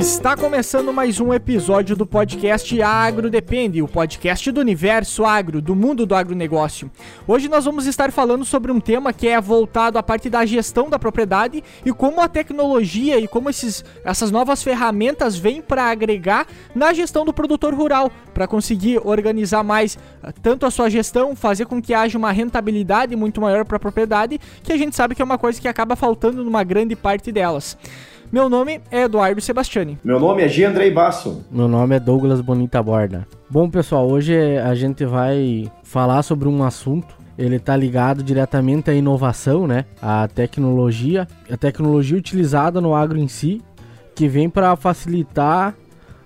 Está começando mais um episódio do podcast Agro Depende, o podcast do universo agro, do mundo do agronegócio. Hoje nós vamos estar falando sobre um tema que é voltado à parte da gestão da propriedade e como a tecnologia e como esses, essas novas ferramentas vêm para agregar na gestão do produtor rural, para conseguir organizar mais eh, tanto a sua gestão, fazer com que haja uma rentabilidade muito maior para a propriedade, que a gente sabe que é uma coisa que acaba faltando numa grande parte delas. Meu nome é Eduardo Sebastiani. Meu nome é G. Andrei Basso. Meu nome é Douglas Bonita Borda. Bom, pessoal, hoje a gente vai falar sobre um assunto. Ele está ligado diretamente à inovação, né? À tecnologia, a tecnologia utilizada no agro em si, que vem para facilitar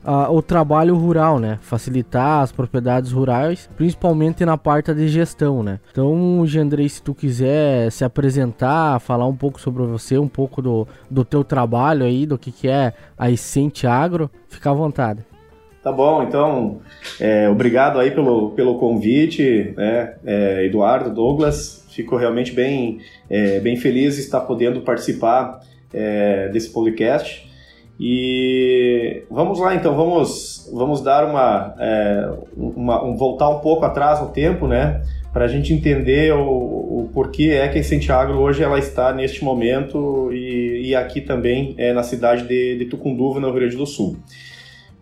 uh, o trabalho rural, né? Facilitar as propriedades rurais, principalmente na parte de gestão, né? Então, Gendrei, se tu quiser se apresentar, falar um pouco sobre você, um pouco do, do teu trabalho aí, do que, que é a Essente Agro, fica à vontade. Tá bom, então, é, obrigado aí pelo, pelo convite, né, é, Eduardo, Douglas, fico realmente bem, é, bem feliz de estar podendo participar é, desse podcast. E vamos lá, então, vamos, vamos dar uma, é, uma um, voltar um pouco atrás no tempo, né? Para a gente entender o, o porquê é que a Santiago hoje ela está neste momento e, e aqui também é, na cidade de, de Tucunduva, no Rio Grande do Sul.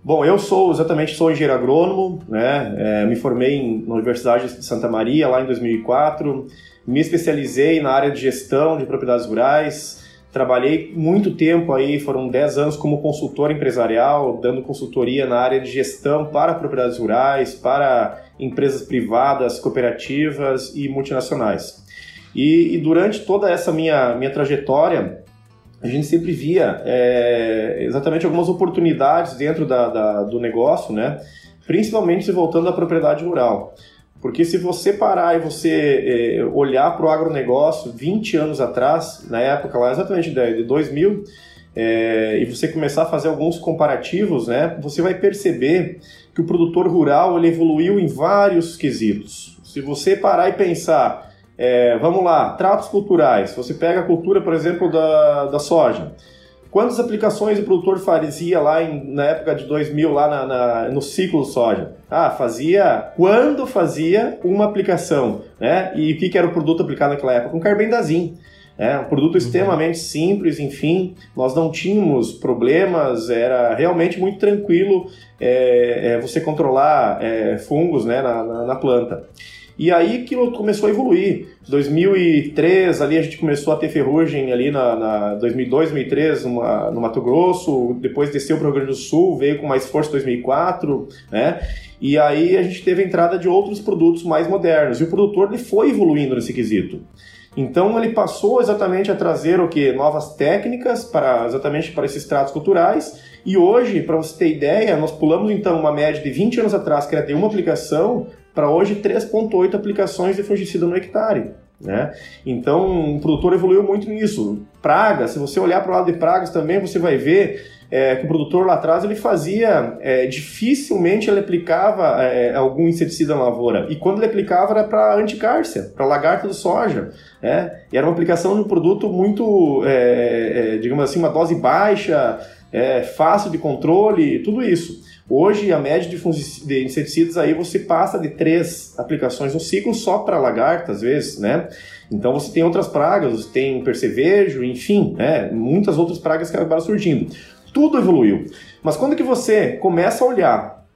Bom, eu sou exatamente sou engenheiro agrônomo, né? É, me formei em, na Universidade de Santa Maria lá em 2004, me especializei na área de gestão de propriedades rurais, Trabalhei muito tempo aí, foram 10 anos como consultor empresarial, dando consultoria na área de gestão para propriedades rurais, para empresas privadas, cooperativas e multinacionais. E, e durante toda essa minha, minha trajetória, a gente sempre via é, exatamente algumas oportunidades dentro da, da, do negócio, né? principalmente se voltando à propriedade rural. Porque se você parar e você é, olhar para o agronegócio 20 anos atrás, na época lá exatamente de 2000, é, e você começar a fazer alguns comparativos, né, você vai perceber que o produtor rural ele evoluiu em vários quesitos. Se você parar e pensar, é, vamos lá, tratos culturais, você pega a cultura, por exemplo, da, da soja. Quantas aplicações o produtor fazia lá em, na época de 2000, lá na, na, no ciclo soja? Ah, fazia quando fazia uma aplicação, né? E o que, que era o produto aplicado naquela época? Com carbendazim. É um produto uhum. extremamente simples, enfim, nós não tínhamos problemas, era realmente muito tranquilo é, é, você controlar é, fungos né, na, na, na planta. E aí que começou a evoluir. 2003, ali a gente começou a ter ferrugem ali na, na 2002, 2003 numa, no Mato Grosso, depois desceu para o Rio Grande do Sul, veio com mais força em 2004, né? E aí a gente teve a entrada de outros produtos mais modernos. E o produtor ele foi evoluindo nesse quesito. Então ele passou exatamente a trazer o que novas técnicas para exatamente para esses tratos culturais. E hoje, para você ter ideia, nós pulamos então uma média de 20 anos atrás que era ter uma aplicação para hoje 3,8 aplicações de fungicida no hectare. Né? Então, o produtor evoluiu muito nisso. Pragas, se você olhar para o lado de pragas também, você vai ver é, que o produtor lá atrás ele fazia, é, dificilmente ele aplicava é, algum inseticida na lavoura. E quando ele aplicava era para anticárcia, para lagarta do soja. Né? E era uma aplicação de um produto muito, é, é, digamos assim, uma dose baixa, é, fácil de controle, tudo isso. Hoje, a média de, de inseticidas aí você passa de três aplicações no ciclo só para lagarta, às vezes, né? Então você tem outras pragas, você tem percevejo, enfim, né? muitas outras pragas que acabaram surgindo. Tudo evoluiu. Mas quando que você começa a olhar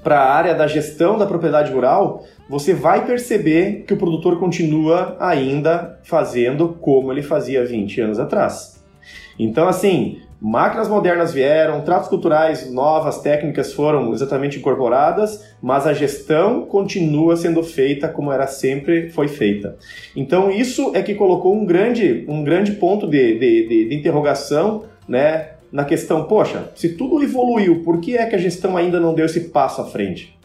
para a área da gestão da propriedade rural, você vai perceber que o produtor continua ainda fazendo como ele fazia 20 anos atrás. Então, assim, Máquinas modernas vieram, tratos culturais novas, técnicas foram exatamente incorporadas, mas a gestão continua sendo feita como era sempre foi feita. Então isso é que colocou um grande, um grande ponto de, de, de, de interrogação né, na questão, poxa, se tudo evoluiu, por que é que a gestão ainda não deu esse passo à frente?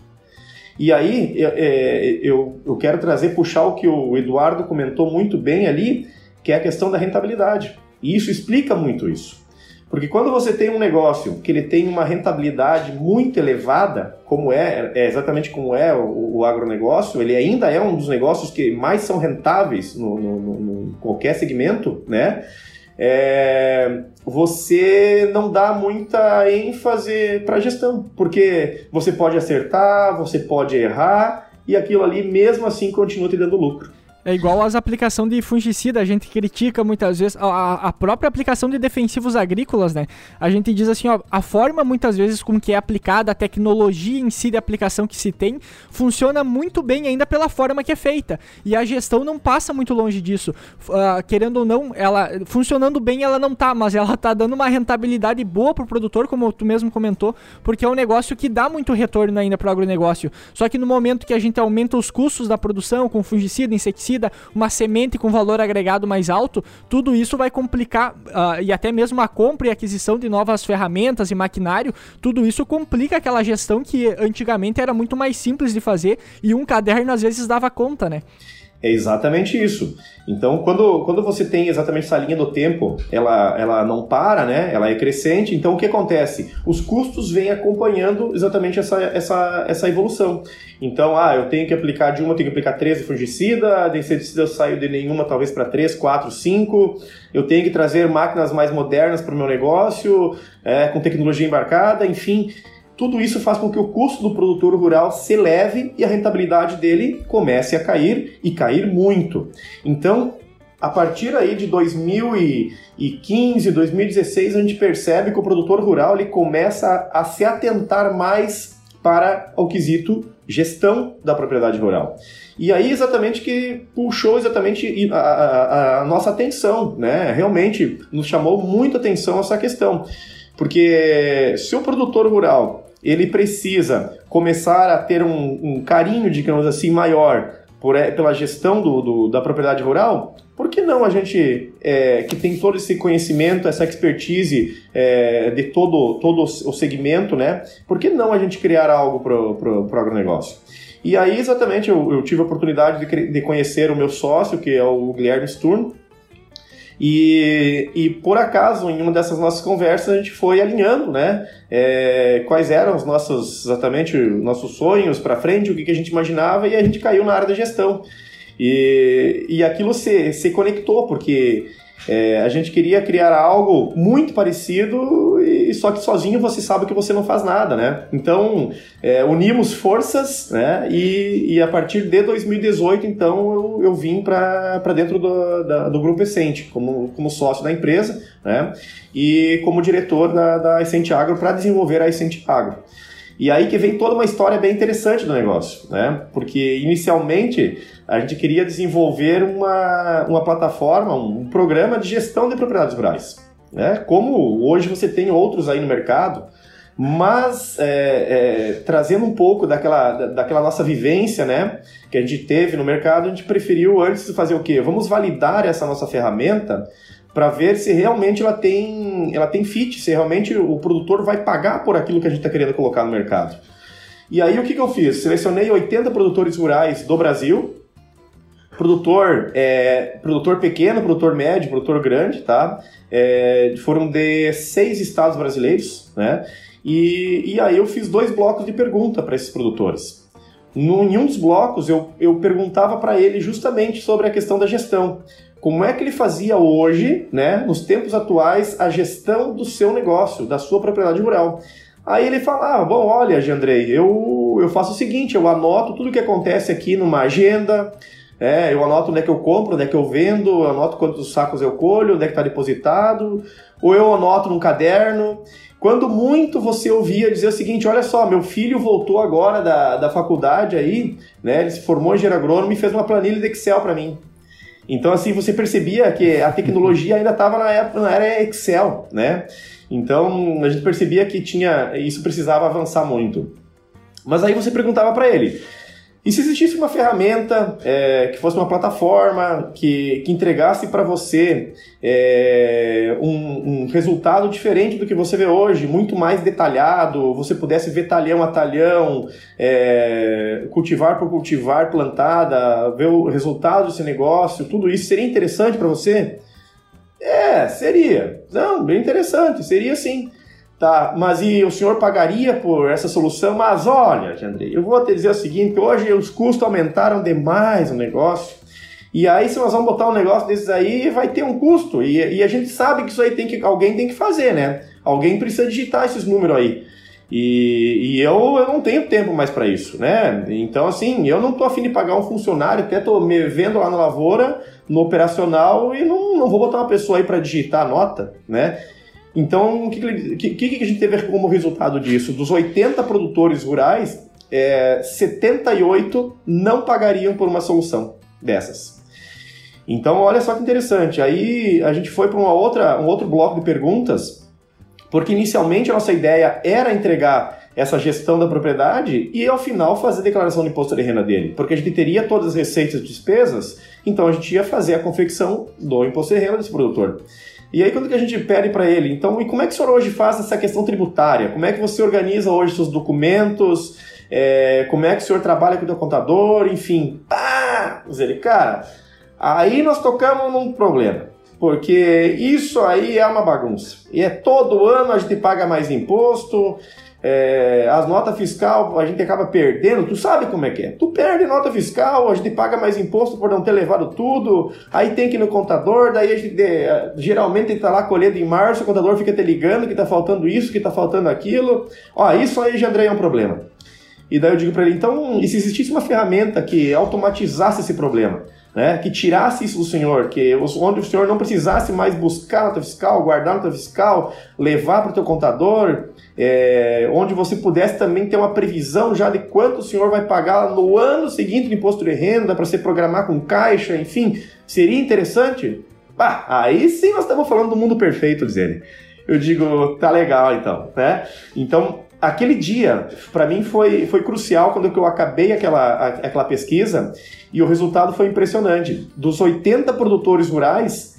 E aí eu, é, eu, eu quero trazer, puxar o que o Eduardo comentou muito bem ali, que é a questão da rentabilidade. E isso explica muito isso. Porque quando você tem um negócio que ele tem uma rentabilidade muito elevada, como é, é exatamente como é o, o, agronegócio, ele ainda é um dos negócios que mais são rentáveis no, no, no qualquer segmento, né? é, você não dá muita ênfase para gestão, porque você pode acertar, você pode errar, e aquilo ali mesmo assim continua te dando lucro. É igual as aplicações de fungicida, a gente critica muitas vezes a, a, própria aplicação de defensivos agrícolas, né? A gente diz assim, ó, a forma muitas vezes com que é aplicada, a tecnologia em si de aplicação que se tem, funciona muito bem ainda pela forma que é feita. E a gestão não passa muito longe disso. Uh, querendo ou não, ela funcionando bem ela não tá, mas ela tá dando uma rentabilidade boa pro produtor, como tu mesmo comentou, porque é um negócio que dá muito retorno ainda pro agronegócio. Só que no momento que a gente aumenta os custos da produção com fungicida, inseticida, uma semente com valor agregado mais alto, tudo isso vai complicar uh, e até mesmo a compra e aquisição de novas ferramentas e maquinário, tudo isso complica aquela gestão que antigamente era muito mais simples de fazer e um caderno às vezes dava conta, né? É exatamente isso. Então, quando, quando você tem exatamente essa linha do tempo, ela, ela não para, né? Ela é crescente. Então, o que acontece? Os custos vêm acompanhando exatamente essa, essa, essa evolução. Então, ah, eu tenho que aplicar de uma, tenho que aplicar 13 fungicida, de inseticida eu saio de nenhuma, talvez para 3, 4, 5. Eu tenho que trazer máquinas mais modernas para o meu negócio, é, com tecnologia embarcada, enfim. Tudo isso faz com que o custo do produtor rural se eleve e a rentabilidade dele comece a cair e cair muito. Então, a partir aí de 2015, 2016, a gente percebe que o produtor rural ele começa a, se atentar mais para o quesito gestão da propriedade rural. E aí exatamente que puxou exatamente a, a, a nossa atenção, né? Realmente nos chamou muita atenção essa questão. Porque se o produtor rural ele precisa começar a ter um, um carinho, digamos assim, maior por, é, pela gestão do, do, da propriedade rural, por que não a gente, é, que tem todo esse conhecimento, essa expertise é, de todo, todo o segmento, né? Por que não a gente criar algo para o agronegócio? E aí, exatamente, eu, eu tive a oportunidade de, de, conhecer o meu sócio, que é o Guilherme Sturm, e, e por acaso, em uma dessas nossas conversas, a gente foi alinhando, né? É, quais eram os nossos, exatamente, nossos sonhos para frente, o que, que a gente imaginava, e a gente caiu na área da gestão. E, e aquilo se, se conectou, porque é, a gente queria criar algo muito parecido, e só que sozinho você sabe que você não faz nada, né? Então, é, unimos forças, né? E, e, a partir de 2018, então, eu, eu vim para dentro do, da, do Grupo Essente, como, como sócio da empresa, né? E como diretor da, da Essente Agro para desenvolver a Essente Agro. E aí que vem toda uma história bem interessante do negócio, né? Porque inicialmente a gente queria desenvolver uma, uma plataforma, um programa de gestão de propriedades rurais. Né? Como hoje você tem outros aí no mercado, mas é, é, trazendo um pouco daquela, daquela nossa vivência né, que a gente teve no mercado, a gente preferiu antes fazer o quê? Vamos validar essa nossa ferramenta para ver se realmente ela tem, ela tem fit, se realmente o produtor vai pagar por aquilo que a gente está querendo colocar no mercado. E aí o que, que eu fiz? Selecionei 80 produtores rurais do Brasil, produtor, é, produtor pequeno, produtor médio, produtor grande, tá? É, foram de seis estados brasileiros, né? E, e aí eu fiz dois blocos de pergunta para esses produtores. No, em um dos blocos eu, eu perguntava para ele justamente sobre a questão da gestão como é que ele fazia hoje, né, nos tempos atuais, a gestão do seu negócio, da sua propriedade rural. Aí ele falava, ah, bom, olha, Andrei, eu, eu faço o seguinte, eu anoto tudo o que acontece aqui numa agenda, é, eu anoto onde é que eu compro, onde é que eu vendo, eu anoto quantos sacos eu colho, onde é que está depositado, ou eu anoto num caderno. Quando muito você ouvia dizer o seguinte, olha só, meu filho voltou agora da, da faculdade aí, né, ele se formou em engenheiro agrônomo e fez uma planilha de Excel para mim. Então, assim, você percebia que a tecnologia ainda estava na, na era Excel, né? Então, a gente percebia que tinha isso precisava avançar muito. Mas aí você perguntava para ele, e se existisse uma ferramenta é, que fosse uma plataforma que, que entregasse para você é, um, um, resultado diferente do que você vê hoje, muito mais detalhado, você pudesse ver talhão a talhão, é, cultivar por cultivar plantada, ver o resultado desse negócio, tudo isso seria interessante para você? É, seria. Não, bem interessante, seria sim. Tá, mas e o senhor pagaria por essa solução? Mas olha, Andrei, eu vou te dizer o seguinte: hoje os custos aumentaram demais no negócio E aí, se nós vamos botar um negócio desses aí, vai ter um custo. E, e a gente sabe que isso aí tem que, alguém tem que fazer, né? Alguém precisa digitar esses números aí. E, e eu, eu não tenho tempo mais para isso, né? Então, assim, eu não tô afim de pagar um funcionário, até tô me vendo lá na lavoura, no operacional, e não, não vou botar uma pessoa aí para digitar a nota, né? Então, o que, que, que, a gente teve como resultado disso? Dos 80 produtores rurais, é, 78 não pagariam por uma solução dessas. Então, olha só que interessante. Aí a gente foi para uma outra, um outro bloco de perguntas porque inicialmente a nossa ideia era entregar essa gestão da propriedade e ao final fazer a declaração de imposto de renda dele, porque a gente teria todas as receitas e despesas, então a gente ia fazer a confecção do imposto de renda desse produtor. E aí quando que a gente pede para ele, então, e como é que o senhor hoje faz essa questão tributária? Como é que você organiza hoje seus documentos? É, como é que o senhor trabalha com o seu contador? Enfim, pá! Diz ele, cara, aí nós tocamos num problema porque isso aí é uma bagunça. E é todo ano a gente paga mais imposto, é, as notas fiscal a gente acaba perdendo, tu sabe como é que é. Tu perde nota fiscal, a gente paga mais imposto por não ter levado tudo, aí tem que ir no contador, daí a gente geralmente está lá colhendo em março, o contador fica te ligando que está faltando isso, que está faltando aquilo. Ó, isso aí já é um problema. E daí eu digo para ele, então, e se existisse uma ferramenta que automatizasse esse problema? Né, que tirasse isso do senhor, que onde o senhor não precisasse mais buscar nota fiscal, guardar nota fiscal, levar para o teu contador, é, onde você pudesse também ter uma previsão já de quanto o senhor vai pagar no ano seguinte de imposto de renda para se programar com caixa, enfim, seria interessante? Bah, aí sim nós estamos falando do mundo perfeito, dizendo. Eu digo, tá legal então, né? Então, aquele dia, para mim, foi, foi crucial quando eu acabei aquela, aquela pesquisa e o resultado foi impressionante. Dos 80 produtores rurais,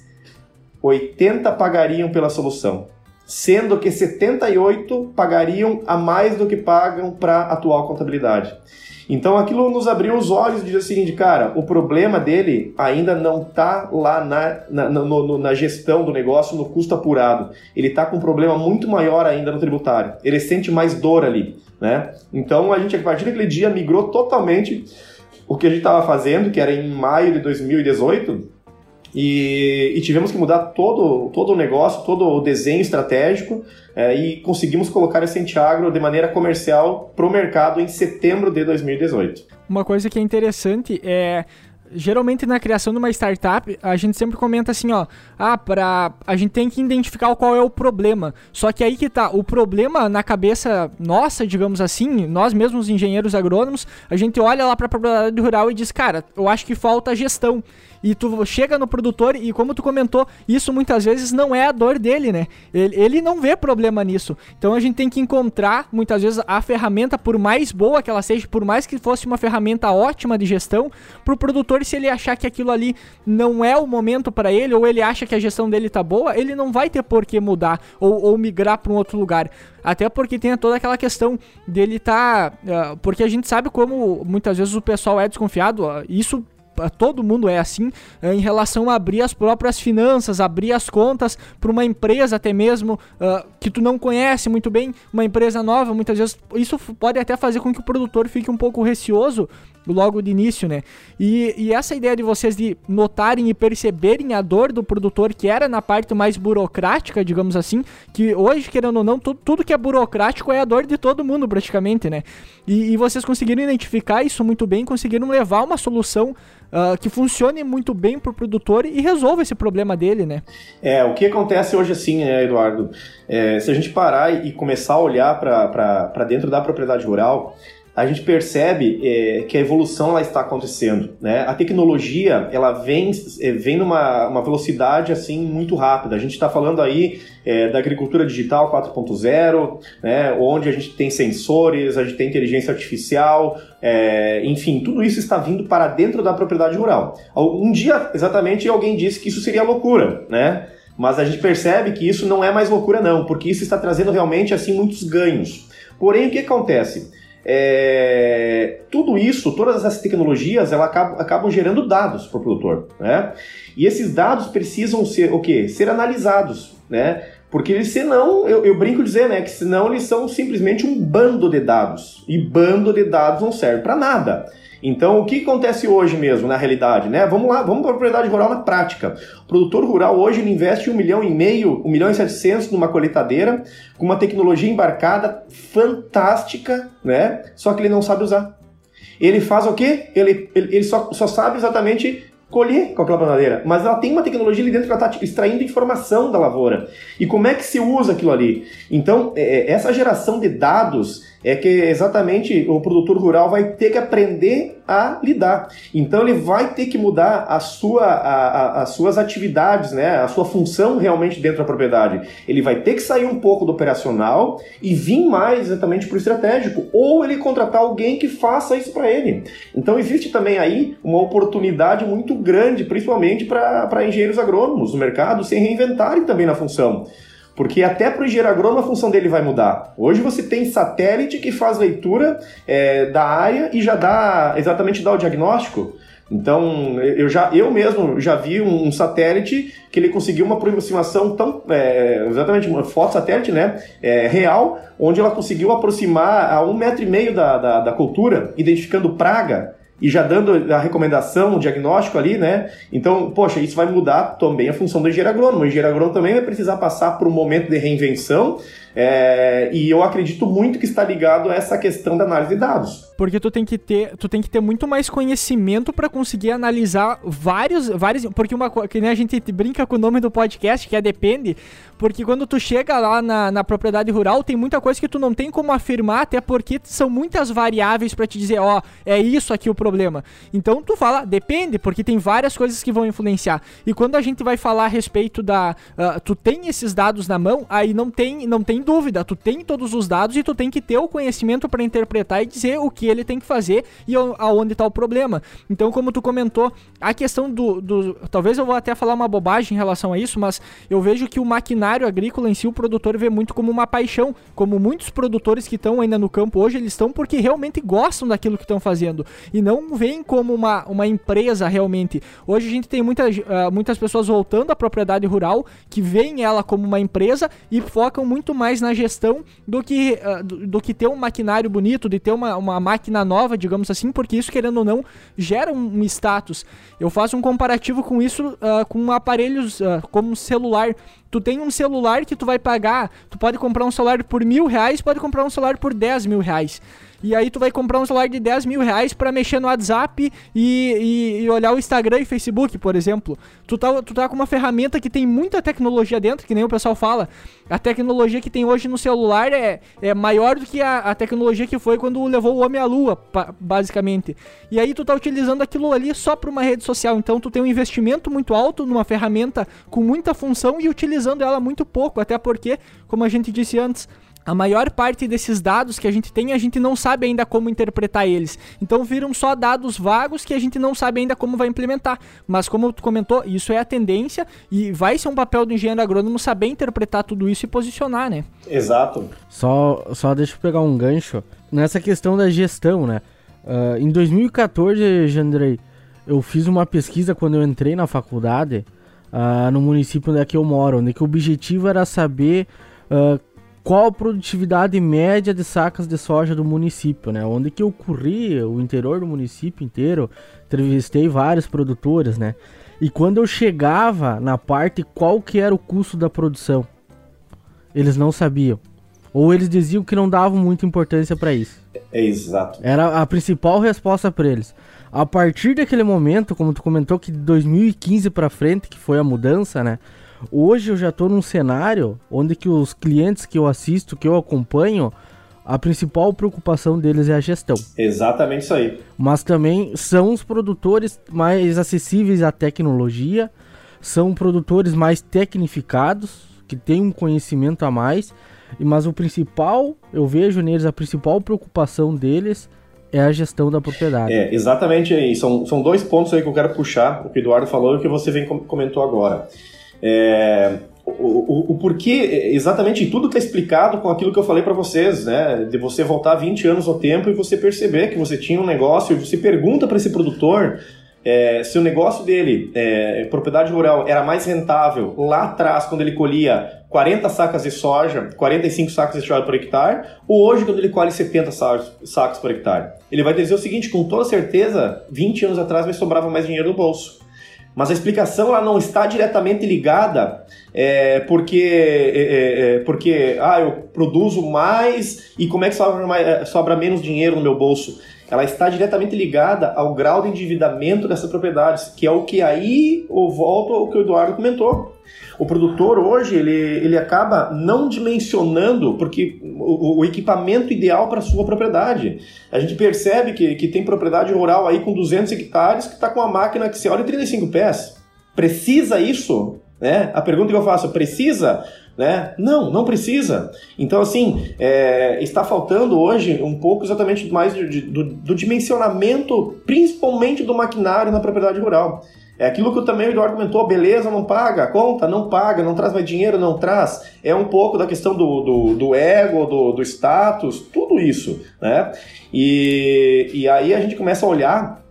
80 pagariam pela solução, sendo que 78 pagariam a mais do que pagam para a atual contabilidade. Então aquilo nos abriu os olhos e diz o seguinte, cara, o problema dele ainda não está lá na, na, no, na, gestão do negócio, no custo apurado. Ele está com um problema muito maior ainda no tributário. Ele sente mais dor ali. Né? Então a gente, a partir daquele dia, migrou totalmente o que a gente estava fazendo, que era em maio de 2018, e, e, tivemos que mudar todo, todo o negócio, todo o desenho estratégico é, e conseguimos colocar esse Entiagro de maneira comercial para o mercado em setembro de 2018. Uma coisa que é interessante é geralmente na criação de uma startup, a gente sempre comenta assim, ó, ah, para a gente tem que identificar qual é o problema. Só que aí que tá, o problema na cabeça nossa, digamos assim, nós mesmos engenheiros agrônomos, a gente olha lá para a propriedade rural e diz, cara, eu acho que falta gestão e tu chega no produtor e como tu comentou, isso muitas vezes não é a dor dele, né? Ele, ele não vê problema nisso. Então a gente tem que encontrar muitas vezes a ferramenta, por mais boa que ela seja, por mais que fosse uma ferramenta ótima de gestão, pro produtor se ele achar que aquilo ali não é o momento para ele ou ele acha que a gestão dele tá boa, ele não vai ter por que mudar ou, ou migrar para um outro lugar. Até porque tem toda aquela questão dele tá, uh, porque a gente sabe como muitas vezes o pessoal é desconfiado, uh, isso todo mundo é assim, eh, em relação a abrir as próprias finanças, abrir as contas para uma empresa até mesmo uh, que tu não conhece muito bem, uma empresa nova, muitas vezes isso pode até fazer com que o produtor fique um pouco receoso logo de início, né? E, e, essa ideia de vocês de notarem e perceberem a dor do produtor, que era na parte mais burocrática, digamos assim, que hoje, querendo ou não, tudo, tudo que é burocrático é a dor de todo mundo, praticamente, né? E, e vocês conseguiram identificar isso muito bem, conseguiram levar uma solução Uh, que funcione muito bem para o produtor e resolva esse problema dele, né? É, o que acontece hoje assim, né, Eduardo? É, se a gente parar e começar a olhar para dentro da propriedade rural, a gente percebe é, que a evolução ela está acontecendo. Né? A tecnologia ela vem, é, vem numa uma velocidade assim muito rápida. A gente está falando aí é, da agricultura digital 4.0, né? onde a gente tem sensores, a gente tem inteligência artificial, é, enfim, tudo isso está vindo para dentro da propriedade rural. Um dia, exatamente, alguém disse que isso seria loucura, né? Mas a gente percebe que isso não é mais loucura não, porque isso está trazendo realmente assim muitos ganhos. Porém, o que acontece? É, tudo isso, todas essas tecnologias, elas acabam, acabam gerando dados para o produtor, né? E esses dados precisam ser o quê? Ser analisados, né? Porque senão, eu, eu brinco dizer, né, que senão eles são simplesmente um bando de dados. E bando de dados não serve para nada. Então, o que acontece hoje mesmo, na realidade, né? Vamos lá, vamos para a propriedade rural na prática. O produtor rural hoje ele investe um milhão e meio, um milhão e setecentos numa coletadeira, com uma tecnologia embarcada fantástica, né? Só que ele não sabe usar. Ele faz o quê? Ele, ele, ele só, só sabe exatamente colher com aquela planadeira, mas ela tem uma tecnologia ali dentro que ela está extraindo informação da lavoura. E como é que se usa aquilo ali? Então, é, é essa geração de dados é que exatamente o produtor rural vai ter que aprender a lidar. Então ele vai ter que mudar a sua, a, a, as suas atividades, né, a sua função realmente dentro da propriedade. Ele vai ter que sair um pouco do operacional e vir mais exatamente para o estratégico, ou ele contratar alguém que faça isso para ele. Então existe também aí uma oportunidade muito grande, principalmente para engenheiros agrônomos no mercado, se reinventarem também na função. Porque até para o engenheiro agrônomo a função dele vai mudar. Hoje você tem satélite que faz leitura é, da área e já dá exatamente dá o diagnóstico. Então, eu já eu mesmo já vi um, satélite que ele conseguiu uma aproximação tão é, exatamente uma foto satélite, né, é, real, onde ela conseguiu aproximar a um metro e meio da, da, da cultura, identificando praga e já dando a recomendação, o diagnóstico ali, né? Então, poxa, isso vai mudar também a função do engenheiro agrônomo. O engenheiro agrônomo também vai precisar passar por um momento de reinvenção é, e eu acredito muito que está ligado a essa questão da análise de dados. Porque tu tem que ter, tu tem que ter muito mais conhecimento para conseguir analisar vários, vários, porque uma que nem a gente brinca com o nome do podcast, que é depende, porque quando tu chega lá na, na propriedade rural, tem muita coisa que tu não tem como afirmar, até porque são muitas variáveis para te dizer, ó, é isso aqui o problema. Então tu fala, depende, porque tem várias coisas que vão influenciar. E quando a gente vai falar a respeito da, uh, tu tem esses dados na mão, aí não tem, não tem dúvida, tu tem todos os dados e tu tem que ter o conhecimento para interpretar e dizer o que ele tem que fazer e aonde está o problema. Então, como tu comentou, a questão do, do, Talvez eu vou até falar uma bobagem em relação a isso, mas eu vejo que o maquinário agrícola em si, o produtor vê muito como uma paixão. Como muitos produtores que estão ainda no campo hoje, eles estão porque realmente gostam daquilo que estão fazendo. E não veem como uma, uma empresa realmente. Hoje a gente tem muita, uh, muitas pessoas voltando à propriedade rural que veem ela como uma empresa e focam muito mais na gestão do que, uh, do, do, que ter um maquinário bonito, de ter uma, uma máquina nova, digamos assim, porque isso, querendo ou não, gera um, status. Eu faço um comparativo com isso uh, com aparelhos uh, como celular. Tu tem um celular que tu vai pagar, tu pode comprar um celular por mil reais, pode comprar um celular por dez mil reais. E aí tu vai comprar um celular de 10 mil reais pra mexer no WhatsApp e, e, e, olhar o Instagram e Facebook, por exemplo. Tu tá, tu tá com uma ferramenta que tem muita tecnologia dentro, que nem o pessoal fala. A tecnologia que tem hoje no celular é, é maior do que a, a tecnologia que foi quando levou o homem à lua, basicamente. E aí tu tá utilizando aquilo ali só pra uma rede social. Então tu tem um investimento muito alto numa ferramenta com muita função e utilizando ela muito pouco. Até porque, como a gente disse antes, a maior parte desses dados que a gente tem, a gente não sabe ainda como interpretar eles. Então viram só dados vagos que a gente não sabe ainda como vai implementar. Mas como tu comentou, isso é a tendência e vai ser um papel do engenheiro agrônomo saber interpretar tudo isso e posicionar, né? Exato. Só, só deixa eu pegar um gancho nessa questão da gestão, né? Uh, em 2014, Jandrei, eu fiz uma pesquisa quando eu entrei na faculdade uh, no município onde é que eu moro, onde que o objetivo era saber uh, qual a produtividade média de sacas de soja do município, né? Onde que eu corri o interior do município inteiro, entrevistei vários produtores, né? E quando eu chegava na parte qual que era o custo da produção, eles não sabiam. Ou eles diziam que não davam muita importância para isso. É exato. Era a principal resposta para eles. A partir daquele momento, como tu comentou que de 2015 para frente, que foi a mudança, né? Hoje eu já estou num cenário onde que os clientes que eu assisto, que eu acompanho, a principal preocupação deles é a gestão. Exatamente isso aí. Mas também são os produtores mais acessíveis à tecnologia, são produtores mais tecnificados, que têm um conhecimento a mais, mas o principal, eu vejo neles, a principal preocupação deles é a gestão da propriedade. É, exatamente aí. São, são dois pontos aí que eu quero puxar, o que o Eduardo falou e o que você vem comentou agora. É, o, o, o, porquê, exatamente tudo está explicado com aquilo que eu falei para vocês, né? De você voltar 20 anos ao tempo e você perceber que você tinha um negócio e você pergunta para esse produtor é, se o negócio dele, é, propriedade rural, era mais rentável lá atrás, quando ele colhia 40 sacas de soja, 45 sacas de soja por hectare, ou hoje quando ele colhe 70 sacos, por hectare. Ele vai dizer o seguinte, com toda certeza, 20 anos atrás me sobrava mais dinheiro no bolso. Mas a explicação ela não está diretamente ligada é, porque, é, é, é, porque ah, eu produzo mais e como é que sobra, mais, é, sobra menos dinheiro no meu bolso? Ela está diretamente ligada ao grau de endividamento dessas propriedades, que é o que aí eu volto ao que o Eduardo comentou. O produtor hoje ele, ele acaba não dimensionando porque o, o equipamento ideal para sua propriedade. A gente percebe que, que tem propriedade rural aí com 200 hectares que está com uma máquina que se olha 35 pés. Precisa isso? Né? A pergunta que eu faço, precisa? Né? Não, não precisa. Então, assim, é, está faltando hoje um pouco exatamente mais do, do, do dimensionamento, principalmente do maquinário na propriedade rural. É aquilo que também o Eduardo comentou, beleza, não paga, conta, não paga, não traz mais dinheiro, não traz. É um pouco da questão do, do, do ego, do, do status, tudo isso, né? E, e aí a gente começa a olhar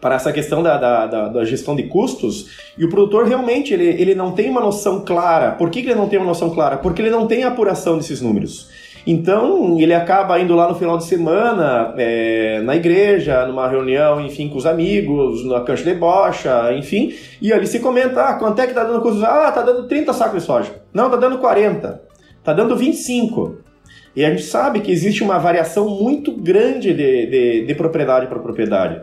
para essa questão da, da, da, da, gestão de custos e o produtor realmente ele, ele não tem uma noção clara. Por que, que ele não tem uma noção clara? Porque ele não tem apuração desses números. Então, ele acaba indo lá no final de semana, é, na igreja, numa reunião, enfim, com os amigos, na cancha de bocha, enfim, e ali se comenta, ah, quanto é que tá dando? Ah, tá dando 30 sacos de soja. Não, tá dando 40. Tá dando 25. E a gente sabe que existe uma variação muito grande de, de, de propriedade para propriedade.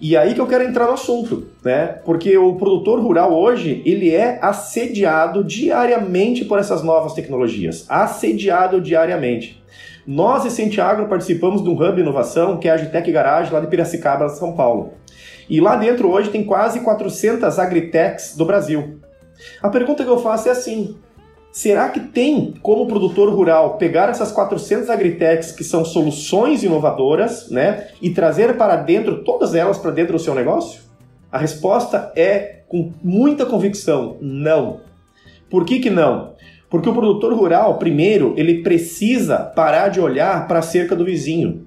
E aí que eu quero entrar no assunto, né? Porque o produtor rural hoje, ele é assediado diariamente por essas novas tecnologias. Assediado diariamente. Nós, em Santiago, participamos de um hub de inovação, que é a Agitec Garage, lá de Piracicaba, São Paulo. E lá dentro hoje tem quase 400 agritechs do Brasil. A pergunta que eu faço é assim: Será que tem como produtor rural pegar essas 400 agritechs que são soluções inovadoras, né, e trazer para dentro todas elas para dentro do seu negócio? A resposta é com muita convicção, não. Por que que não? Porque o produtor rural, primeiro, ele precisa parar de olhar para a cerca do vizinho.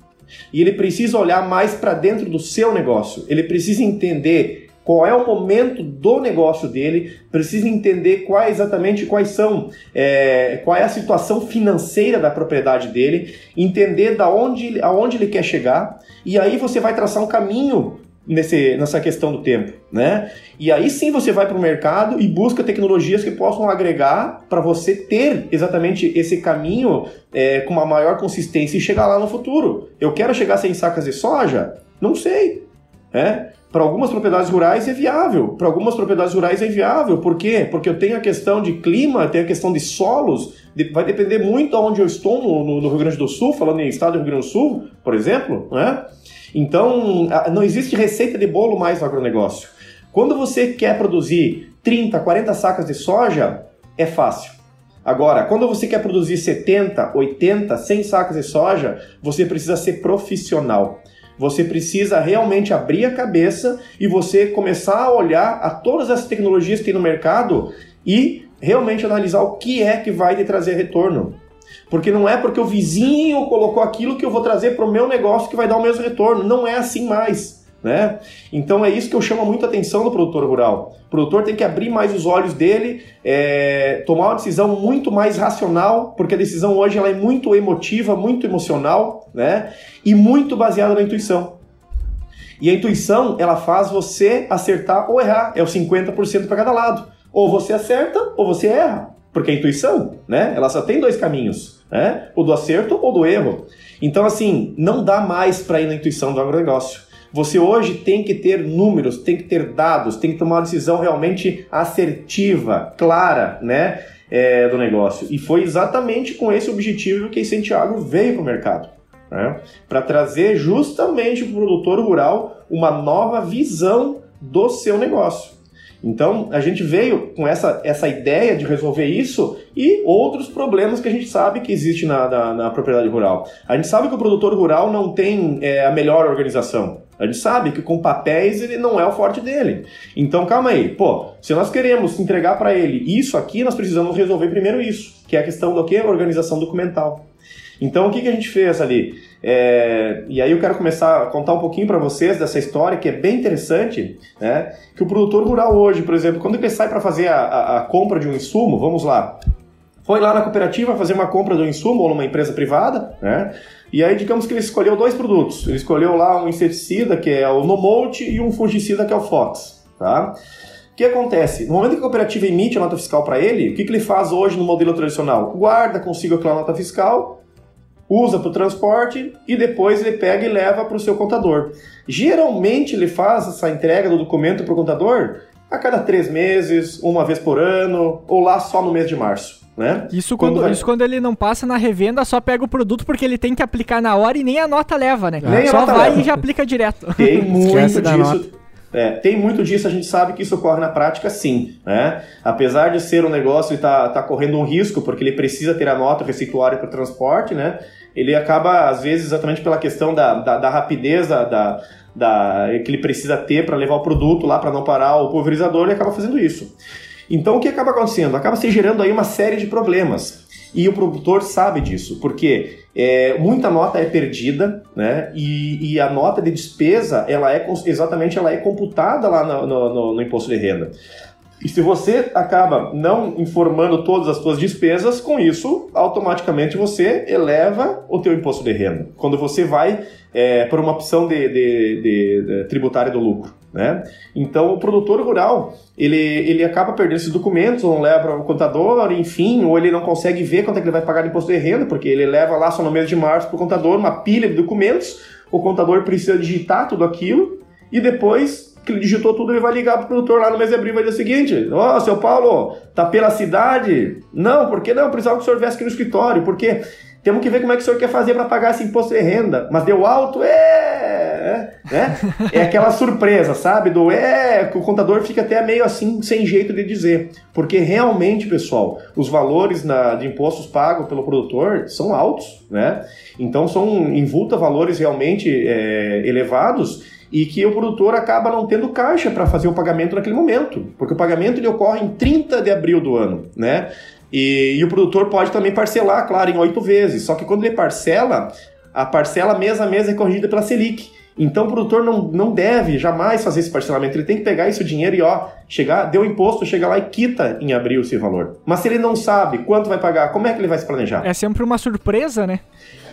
E ele precisa olhar mais para dentro do seu negócio. Ele precisa entender qual é o momento do negócio dele, precisa entender quais exatamente quais são, é, qual é a situação financeira da propriedade dele, entender da onde, aonde ele quer chegar, e aí você vai traçar um caminho nesse, nessa questão do tempo, né? E aí sim você vai para o mercado e busca tecnologias que possam agregar para você ter exatamente esse caminho é, com uma maior consistência e chegar lá no futuro. Eu quero chegar sem sacas de soja? Não sei. É? Para algumas propriedades rurais é viável, para algumas propriedades rurais é inviável. Por quê? Porque eu tenho a questão de clima, tenho a questão de solos, vai depender muito de onde eu estou no, no, Rio Grande do Sul, falando em estado do Rio Grande do Sul, por exemplo. Né? Então, não existe receita de bolo mais no agronegócio. Quando você quer produzir 30, 40 sacas de soja, é fácil. Agora, quando você quer produzir 70, 80, 100 sacas de soja, você precisa ser profissional. Você precisa realmente abrir a cabeça e você começar a olhar a todas as tecnologias que tem no mercado e realmente analisar o que é que vai te trazer retorno. Porque não é porque o vizinho colocou aquilo que eu vou trazer para o meu negócio que vai dar o mesmo retorno. Não é assim mais. Né? Então é isso que eu chamo muito a atenção do produtor rural. O produtor tem que abrir mais os olhos dele, é, tomar uma decisão muito mais racional, porque a decisão hoje ela é muito emotiva, muito emocional, né? E muito baseada na intuição. E a intuição ela faz você acertar ou errar, é o 50% para cada lado. Ou você acerta ou você erra, porque a intuição, né? Ela só tem dois caminhos, né? O do acerto ou do erro. Então assim, não dá mais para ir na intuição do agronegócio. Você hoje tem que ter números, tem que ter dados, tem que tomar uma decisão realmente assertiva, clara, né, é, do negócio. E foi exatamente com esse objetivo que Santiago veio para o mercado. Né, para trazer justamente para o produtor rural uma nova visão do seu negócio. Então, a gente veio com essa, essa ideia de resolver isso e outros problemas que a gente sabe que existe na, na, na propriedade rural. A gente sabe que o produtor rural não tem é, a melhor organização. A gente sabe que com papéis ele não é o forte dele. Então, calma aí. Pô, se nós queremos entregar para ele isso aqui, nós precisamos resolver primeiro isso, que é a questão do que? Organização documental. Então, o que, que a gente fez ali? É, e aí eu quero começar a contar um pouquinho para vocês dessa história que é bem interessante, né? Que o produtor rural hoje, por exemplo, quando ele sai para fazer a, a, a compra de um insumo, vamos lá, foi lá na cooperativa fazer uma compra um insumo ou numa empresa privada, né? E aí, digamos que ele escolheu dois produtos. Ele escolheu lá um inseticida, que é o Nomolt, e um fungicida, que é o Fox, tá? O que acontece? No momento que a cooperativa emite a nota fiscal para ele, o que, que ele faz hoje no modelo tradicional? Guarda consigo aquela nota fiscal, usa para o transporte e depois ele pega e leva para o seu contador. Geralmente ele faz essa entrega do documento para o contador a cada três meses, uma vez por ano, ou lá só no mês de março. Né? Isso quando, quando isso quando ele não passa na revenda, só pega o produto porque ele tem que aplicar na hora e nem a nota leva, né? Nem só vai leva. e já aplica direto. Tem muito disso. É, tem muito disso, a gente sabe que isso ocorre na prática sim. Né? Apesar de ser um negócio e tá, tá correndo um risco, porque ele precisa ter a nota receituária para o transporte, né? ele acaba, às vezes, exatamente pela questão da, da, da rapidez da, da, da, que ele precisa ter para levar o produto lá para não parar o pulverizador, ele acaba fazendo isso. Então, o que acaba acontecendo? Acaba se gerando aí uma série de problemas. E o produtor sabe disso, porque é, muita nota é perdida, né? E, e, a nota de despesa, ela é exatamente ela é computada lá no, no, no imposto de renda. E se você acaba não informando todas as suas despesas, com isso, automaticamente você eleva o teu imposto de renda. Quando você vai é, por uma opção de, de, de, de tributária do lucro. Né? Então, o produtor rural, ele, ele acaba perdendo esses documentos, ou não leva para o contador, enfim, ou ele não consegue ver quanto é que ele vai pagar de imposto de renda, porque ele leva lá só no mês de março para o contador uma pilha de documentos, o contador precisa digitar tudo aquilo, e depois que ele digitou tudo, ele vai ligar pro produtor lá no mês de abril vai dizer o seguinte: Ó, oh, seu Paulo, tá pela cidade? Não, por que não? Precisava que o senhor viesse aqui no escritório, porque temos que ver como é que o senhor quer fazer para pagar esse imposto de renda. Mas deu alto? É! É, é aquela surpresa, sabe? Do é, que o contador fica até meio assim, sem jeito de dizer. Porque realmente, pessoal, os valores na, de impostos pagos pelo produtor são altos, né? Então são em vulta valores realmente é, elevados e que o produtor acaba não tendo caixa para fazer o pagamento naquele momento, porque o pagamento ele ocorre em 30 de abril do ano, né? E, e o produtor pode também parcelar, claro, em oito vezes, só que quando ele parcela, a parcela mês a mês é corrigida pela Selic. Então o produtor não, não deve jamais fazer esse parcelamento, ele tem que pegar esse dinheiro e ó, chegar, deu imposto, chega lá e quita em abril esse valor. Mas se ele não sabe quanto vai pagar, como é que ele vai se planejar? É sempre uma surpresa, né?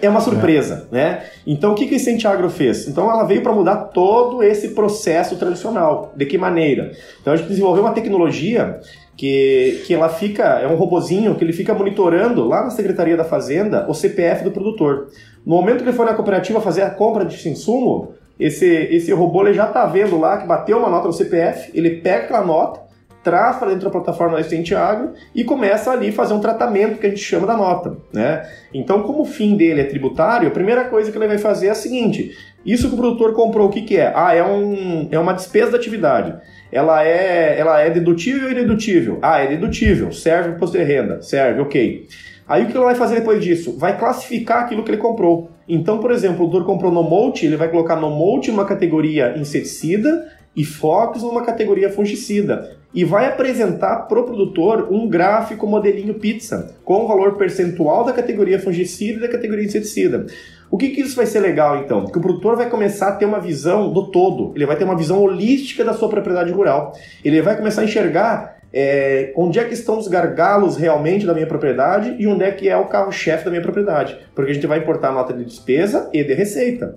É uma surpresa, é. né? Então o que, que a Incentiagro fez? Então ela veio para mudar todo esse processo tradicional. De que maneira? Então a gente desenvolveu uma tecnologia que, que ela fica, é um robozinho que ele fica monitorando lá na Secretaria da Fazenda o CPF do produtor. No momento que ele for na cooperativa fazer a compra de insumo, esse, esse robô ele já está vendo lá que bateu uma nota no CPF, ele pega aquela nota, traz para dentro da plataforma da Assistente Agro e começa ali fazer um tratamento que a gente chama da nota. Né? Então, como o fim dele é tributário, a primeira coisa que ele vai fazer é a seguinte: isso que o produtor comprou, o que, que é? Ah, é, um, é uma despesa da atividade. Ela é, ela é dedutível ou indedutível? Ah, é dedutível. Serve para imposto de renda. Serve, ok. Aí o que ele vai fazer depois disso? Vai classificar aquilo que ele comprou. Então, por exemplo, o produtor comprou no Molt, ele vai colocar no Molt numa categoria inseticida e Fox numa categoria fungicida. E vai apresentar para o produtor um gráfico modelinho pizza, com o valor percentual da categoria fungicida e da categoria inseticida. O que, que isso vai ser legal então? Que o produtor vai começar a ter uma visão do todo, ele vai ter uma visão holística da sua propriedade rural. Ele vai começar a enxergar é, onde é que estão os gargalos realmente da minha propriedade e onde é que é o carro-chefe da minha propriedade. Porque a gente vai importar nota de despesa e de receita.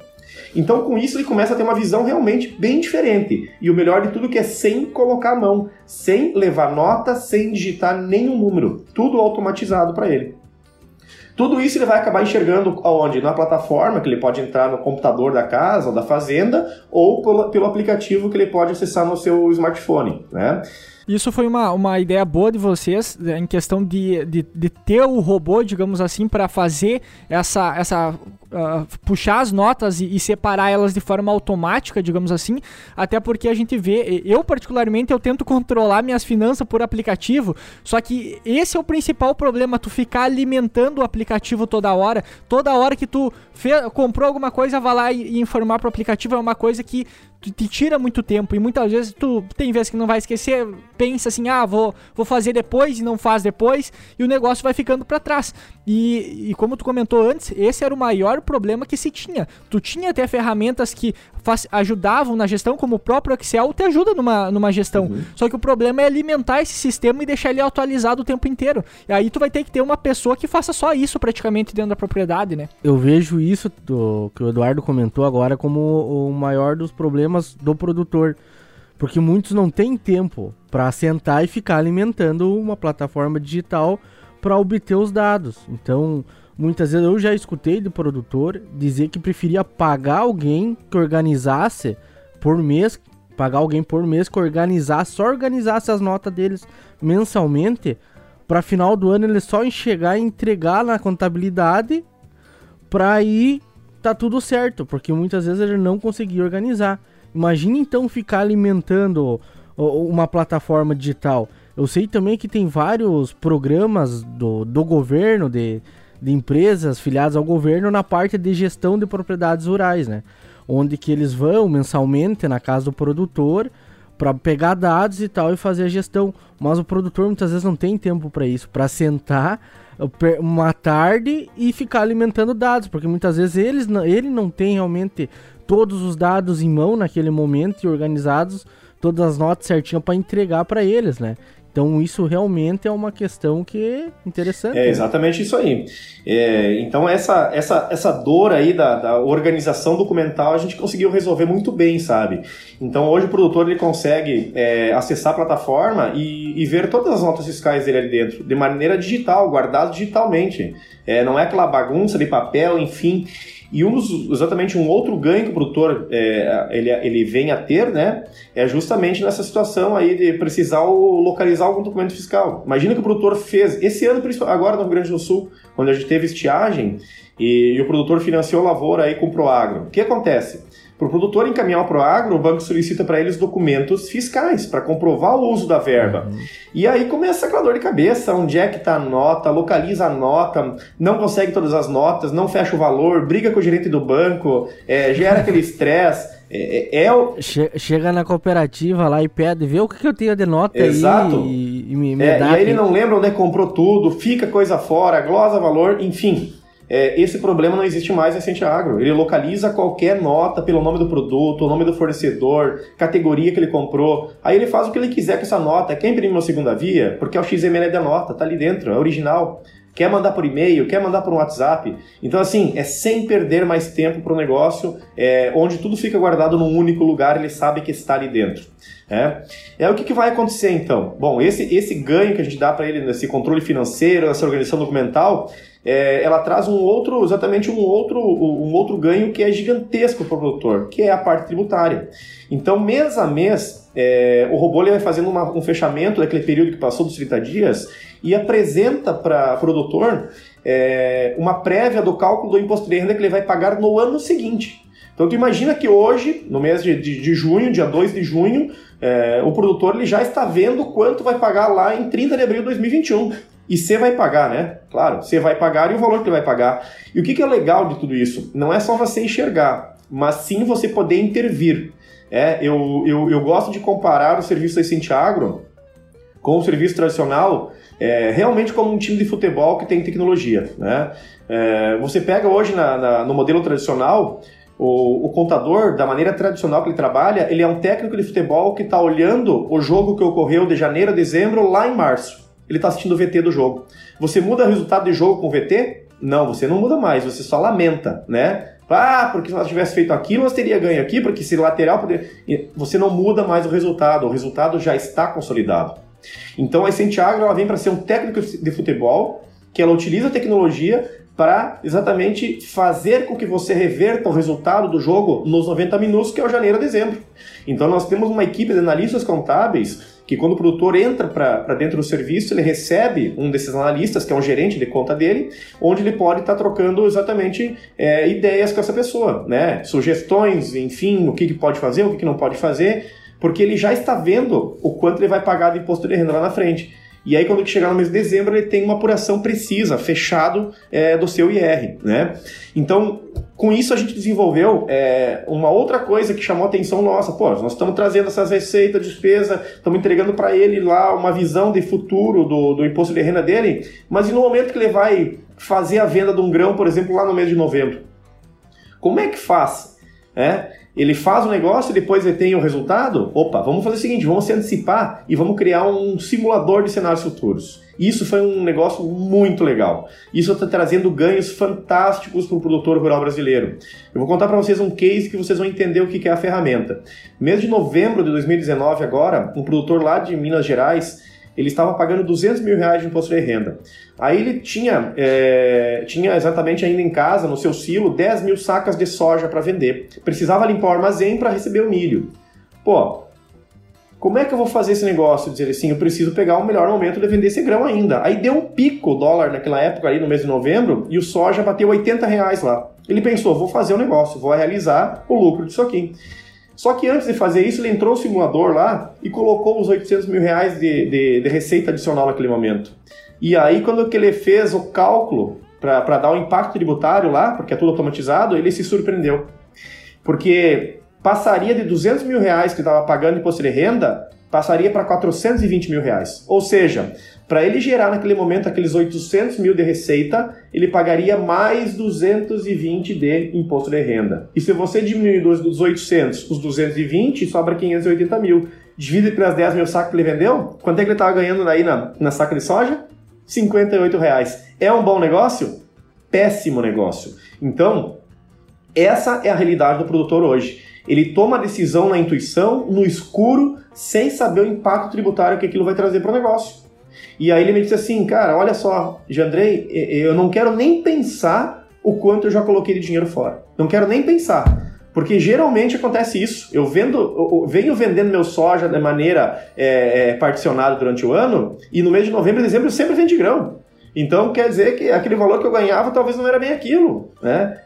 Então, com isso, ele começa a ter uma visão realmente bem diferente. E o melhor de tudo que é sem colocar a mão, sem levar nota, sem digitar nenhum número. Tudo automatizado para ele. Tudo isso ele vai acabar enxergando aonde? Na plataforma, que ele pode entrar no computador da casa ou da fazenda, ou pelo, pelo aplicativo que ele pode acessar no seu smartphone, né? Isso foi uma, uma ideia boa de vocês, em questão de, de, de ter o robô, digamos assim, para fazer essa, essa uh, puxar as notas e, e, separar elas de forma automática, digamos assim, até porque a gente vê, eu particularmente, eu tento controlar minhas finanças por aplicativo, só que esse é o principal problema, tu ficar alimentando o aplicativo toda hora, toda hora que tu fez, comprou alguma coisa, vai lá e, e informar pro aplicativo, é uma coisa que te tira muito tempo e muitas vezes tu tem vezes que não vai esquecer, pensa assim, ah, vou, vou fazer depois e não faz depois e o negócio vai ficando para trás. E, e como tu comentou antes, esse era o maior problema que se tinha. Tu tinha até ferramentas que ajudavam na gestão, como o próprio Excel te ajuda numa, numa gestão. Uhum. Só que o problema é alimentar esse sistema e deixar ele atualizado o tempo inteiro. E aí tu vai ter que ter uma pessoa que faça só isso praticamente dentro da propriedade, né? Eu vejo isso do, que o Eduardo comentou agora como o maior dos problemas do produtor. Porque muitos não têm tempo para sentar e ficar alimentando uma plataforma digital para obter os dados. Então, muitas vezes eu já escutei de produtor dizer que preferia pagar alguém que organizasse por mês, pagar alguém por mês que organizasse, só organizasse as notas deles mensalmente, para final do ano ele só enxergar e entregar na contabilidade para aí tá tudo certo, porque muitas vezes ele não conseguia organizar. Imagine então ficar alimentando uma plataforma digital. Eu sei também que tem vários programas do, do governo, de, de empresas filiadas ao governo na parte de gestão de propriedades rurais, né? Onde que eles vão mensalmente na casa do produtor para pegar dados e tal e fazer a gestão. Mas o produtor muitas vezes não tem tempo para isso, para sentar uma tarde e ficar alimentando dados, porque muitas vezes eles, ele não tem realmente todos os dados em mão naquele momento e organizados, todas as notas certinho para entregar para eles, né? Então isso realmente é uma questão que é interessante. É né? exatamente isso aí. É, então essa, essa, essa dor aí da, da, organização documental a gente conseguiu resolver muito bem, sabe? Então hoje o produtor ele consegue é, acessar a plataforma e, e, ver todas as notas fiscais dele ali dentro, de maneira digital, guardado digitalmente. É, não é aquela bagunça de papel, enfim. E um dos, exatamente um outro ganho que o produtor é, ele, ele vem a ter, né, é justamente nessa situação aí de precisar localizar algum documento fiscal. Imagina que o produtor fez, esse ano, agora no Rio Grande do Sul, quando a gente teve estiagem e, e o produtor financiou lavoura aí com o Proagro. O que acontece? Para o produtor encaminhar para o agro, o banco solicita para eles documentos fiscais para comprovar o uso da verba. Uhum. E aí começa aquela dor de cabeça: onde é que está a nota, localiza a nota, não consegue todas as notas, não fecha o valor, briga com o gerente do banco, é, gera aquele estresse. É, é, é o... che chega na cooperativa lá e pede, vê o que, que eu tenho de nota Exato. aí e, e me, me é, dá. E aí ele não lembra onde é comprou tudo, fica coisa fora, glosa valor, enfim é, esse problema não existe mais em Agro. Ele localiza qualquer nota pelo nome do produto, o nome do fornecedor, categoria que ele comprou. Aí ele faz o que ele quiser com essa nota. Quer imprimir uma segunda via? Porque é o XML da nota, tá ali dentro, é original. Quer mandar por e-mail, quer mandar por um WhatsApp. Então, assim, é sem perder mais tempo para o negócio, é, onde tudo fica guardado num único lugar, ele sabe que está ali dentro. É, é o que, que vai acontecer então? Bom, esse, esse ganho que a gente dá para ele nesse controle financeiro, nessa organização documental, é, ela traz um outro, exatamente um outro, um outro ganho que é gigantesco para o produtor, que é a parte tributária. Então, mês a mês, é, o robô ele vai fazendo uma, um fechamento daquele período que passou dos 30 dias e apresenta para o produtor é, uma prévia do cálculo do imposto de renda que ele vai pagar no ano seguinte. Então, tu imagina que hoje, no mês de, de, de junho, dia 2 de junho, é, o produtor ele já está vendo quanto vai pagar lá em 30 de abril de 2021. E você vai pagar, né? Claro, você vai pagar e o valor que vai pagar. E o que, que é legal de tudo isso? Não é só você enxergar, mas sim você poder intervir. É, eu, eu, eu gosto de comparar o serviço da Cintiagro com o serviço tradicional é, realmente como um time de futebol que tem tecnologia. Né? É, você pega hoje na, na, no modelo tradicional, o, o, contador, da maneira tradicional que ele trabalha, ele é um técnico de futebol que está olhando o jogo que ocorreu de janeiro a dezembro lá em março ele está assistindo o VT do jogo. Você muda o resultado de jogo com o VT? Não, você não muda mais, você só lamenta, né? Ah, porque se nós tivesse feito aquilo, nós teria ganho aqui, porque se lateral poder... Você não muda mais o resultado, o resultado já está consolidado. Então a Santiago ela vem para ser um técnico de futebol, que ela utiliza a tecnologia para exatamente fazer com que você reverta o resultado do jogo nos 90 minutos, que é o janeiro a dezembro. Então nós temos uma equipe de analistas contábeis que quando o produtor entra para dentro do serviço, ele recebe um desses analistas, que é um gerente de conta dele, onde ele pode estar tá trocando exatamente é, ideias com essa pessoa, né? sugestões, enfim, o que, que pode fazer, o que, que não pode fazer, porque ele já está vendo o quanto ele vai pagar de imposto de renda lá na frente. E aí, quando chegar no mês de dezembro, ele tem uma apuração precisa, fechado é, do seu IR. Né? Então, com isso, a gente desenvolveu é, uma outra coisa que chamou a atenção nossa. Pô, nós estamos trazendo essas receitas, despesa, estamos entregando para ele lá uma visão de futuro do, do imposto de renda dele, mas e no momento que ele vai fazer a venda de um grão, por exemplo, lá no mês de novembro? Como é que faz? É? Ele faz o negócio e depois ele tem o resultado, opa, vamos fazer o seguinte, vamos se antecipar e vamos criar um simulador de cenários futuros. Isso foi um negócio muito legal. Isso está trazendo ganhos fantásticos para o produtor rural brasileiro. Eu vou contar para vocês um case que vocês vão entender o que é a ferramenta. Mês de novembro de 2019 agora, um produtor lá de Minas Gerais, ele estava pagando 200 mil reais de imposto de renda. Aí ele tinha, é, tinha exatamente ainda em casa, no seu silo, 10 mil sacas de soja para vender. Precisava limpar o armazém para receber o milho. Pô, como é que eu vou fazer esse negócio? Dizer assim, eu preciso pegar o melhor momento de vender esse grão ainda. Aí deu um pico o dólar naquela época, ali no mês de novembro, e o soja bateu 80 reais lá. Ele pensou, vou fazer o um negócio, vou realizar o lucro disso aqui. Só que antes de fazer isso, ele entrou no simulador lá e colocou os 800 mil reais de, de, de receita adicional naquele momento. E aí, quando que ele fez o cálculo para dar o impacto tributário lá, porque é tudo automatizado, ele se surpreendeu. Porque passaria de 200 mil reais que estava pagando imposto de renda, passaria para 420 mil reais. Ou seja, para ele gerar naquele momento aqueles 800 mil de receita, ele pagaria mais 220 de imposto de renda. E se você diminuir dos 800 os 220, sobra 580 mil. Divide pelas 10 mil sacos que ele vendeu, quanto é que ele estava ganhando aí na, na saca de soja? 58 reais. É um bom negócio? Péssimo negócio. Então, essa é a realidade do produtor hoje. Ele toma a decisão na intuição, no escuro, sem saber o impacto tributário que aquilo vai trazer para o negócio. E aí ele me disse assim, cara, olha só, Jandrei, eu não quero nem pensar o quanto eu já coloquei de dinheiro fora. Não quero nem pensar. Porque geralmente acontece isso. Eu vendo, eu venho vendendo meu soja de maneira é, é, particionada durante o ano, e no mês de novembro e dezembro eu sempre vendi grão. Então quer dizer que aquele valor que eu ganhava talvez não era bem aquilo. Né?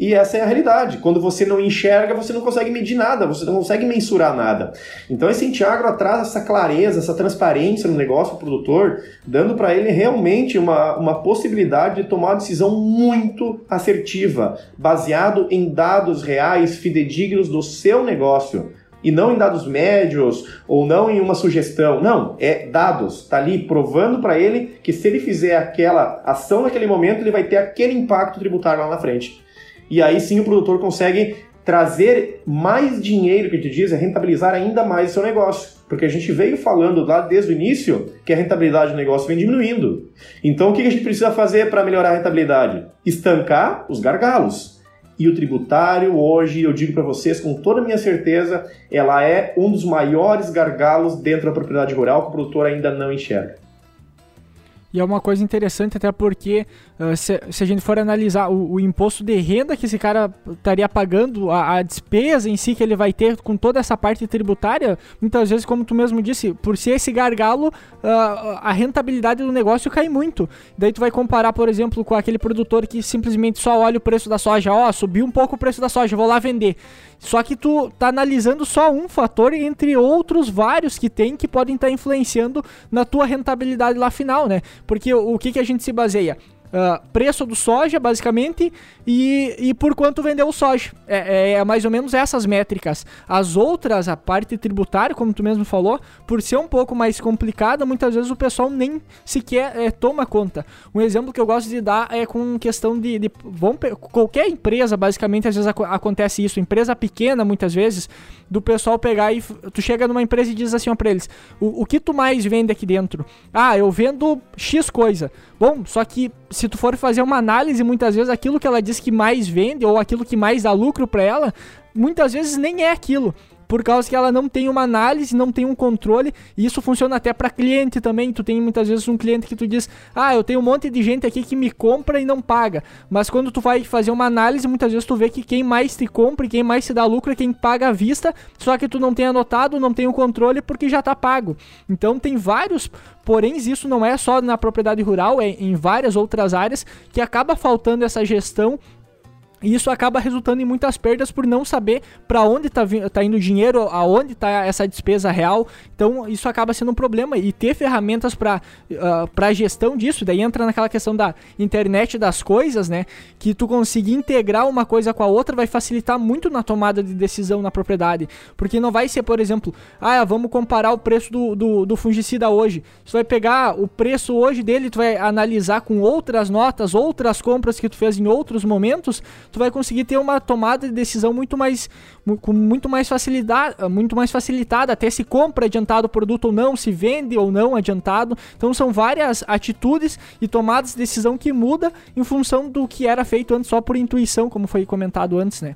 E essa é a realidade. Quando você não enxerga, você não consegue medir nada, você não consegue mensurar nada. Então esse Intiagro traz essa clareza, essa transparência no negócio do produtor, dando para ele realmente uma, uma possibilidade de tomar uma decisão muito assertiva, baseado em dados reais, fidedignos do seu negócio e não em dados médios ou não em uma sugestão. Não, é dados. Está ali provando para ele que se ele fizer aquela ação naquele momento, ele vai ter aquele impacto tributário lá na frente e aí sim o produtor consegue trazer mais dinheiro, que te diz, é rentabilizar ainda mais o seu negócio. Porque a gente veio falando lá desde o início que a rentabilidade do negócio vem diminuindo. Então o que a gente precisa fazer para melhorar a rentabilidade? Estancar os gargalos. E o tributário, hoje, eu digo para vocês com toda a minha certeza, ela é um dos maiores gargalos dentro da propriedade rural que o produtor ainda não enxerga. E é uma coisa interessante até porque se, se, a gente for analisar o, o, imposto de renda que esse cara estaria pagando, a, a, despesa em si que ele vai ter com toda essa parte tributária, muitas vezes, como tu mesmo disse, por ser esse gargalo, uh, a rentabilidade do negócio cai muito. Daí tu vai comparar, por exemplo, com aquele produtor que simplesmente só olha o preço da soja, ó, oh, subiu um pouco o preço da soja, vou lá vender. Só que tu tá analisando só um fator entre outros vários que tem que podem estar tá influenciando na tua rentabilidade lá final, né? Porque o, o que, que a gente se baseia? Uh, preço do soja, basicamente, e, e por quanto vendeu o soja. É, é, é, mais ou menos essas métricas. As outras, a parte tributária, como tu mesmo falou, por ser um pouco mais complicada, muitas vezes o pessoal nem sequer é, toma conta. Um exemplo que eu gosto de dar é com questão de. de qualquer empresa, basicamente, às vezes ac acontece isso. Empresa pequena, muitas vezes, do pessoal pegar e. Tu chega numa empresa e diz assim ó, pra eles: o, o que tu mais vende aqui dentro? Ah, eu vendo X coisa. Bom, só que se tu for fazer uma análise, muitas vezes aquilo que ela diz que mais vende ou aquilo que mais dá lucro para ela, muitas vezes nem é aquilo. Por causa que ela não tem uma análise, não tem um controle, e isso funciona até para cliente também. Tu tem muitas vezes um cliente que tu diz: "Ah, eu tenho um monte de gente aqui que me compra e não paga". Mas quando tu vai fazer uma análise, muitas vezes tu vê que quem mais te compra e quem mais se dá lucro é quem paga à vista, só que tu não tem anotado, não tem o controle porque já tá pago. Então tem vários Porém, isso não é só na propriedade rural, é em várias outras áreas que acaba faltando essa gestão e isso acaba resultando em muitas perdas por não saber para onde está tá indo o dinheiro, aonde está essa despesa real. Então, isso acaba sendo um problema. E ter ferramentas para uh, gestão disso, daí entra naquela questão da internet das coisas, né? Que tu conseguir integrar uma coisa com a outra vai facilitar muito na tomada de decisão na propriedade. Porque não vai ser, por exemplo, ah, vamos comparar o preço do, do, do fungicida hoje. Tu vai pegar o preço hoje dele, tu vai analisar com outras notas, outras compras que tu fez em outros momentos tu vai conseguir ter uma tomada de decisão muito mais com muito mais facilidade, muito mais facilitada, até se compra adiantado o produto ou não, se vende ou não adiantado. Então são várias atitudes e tomadas de decisão que muda em função do que era feito antes só por intuição, como foi comentado antes, né?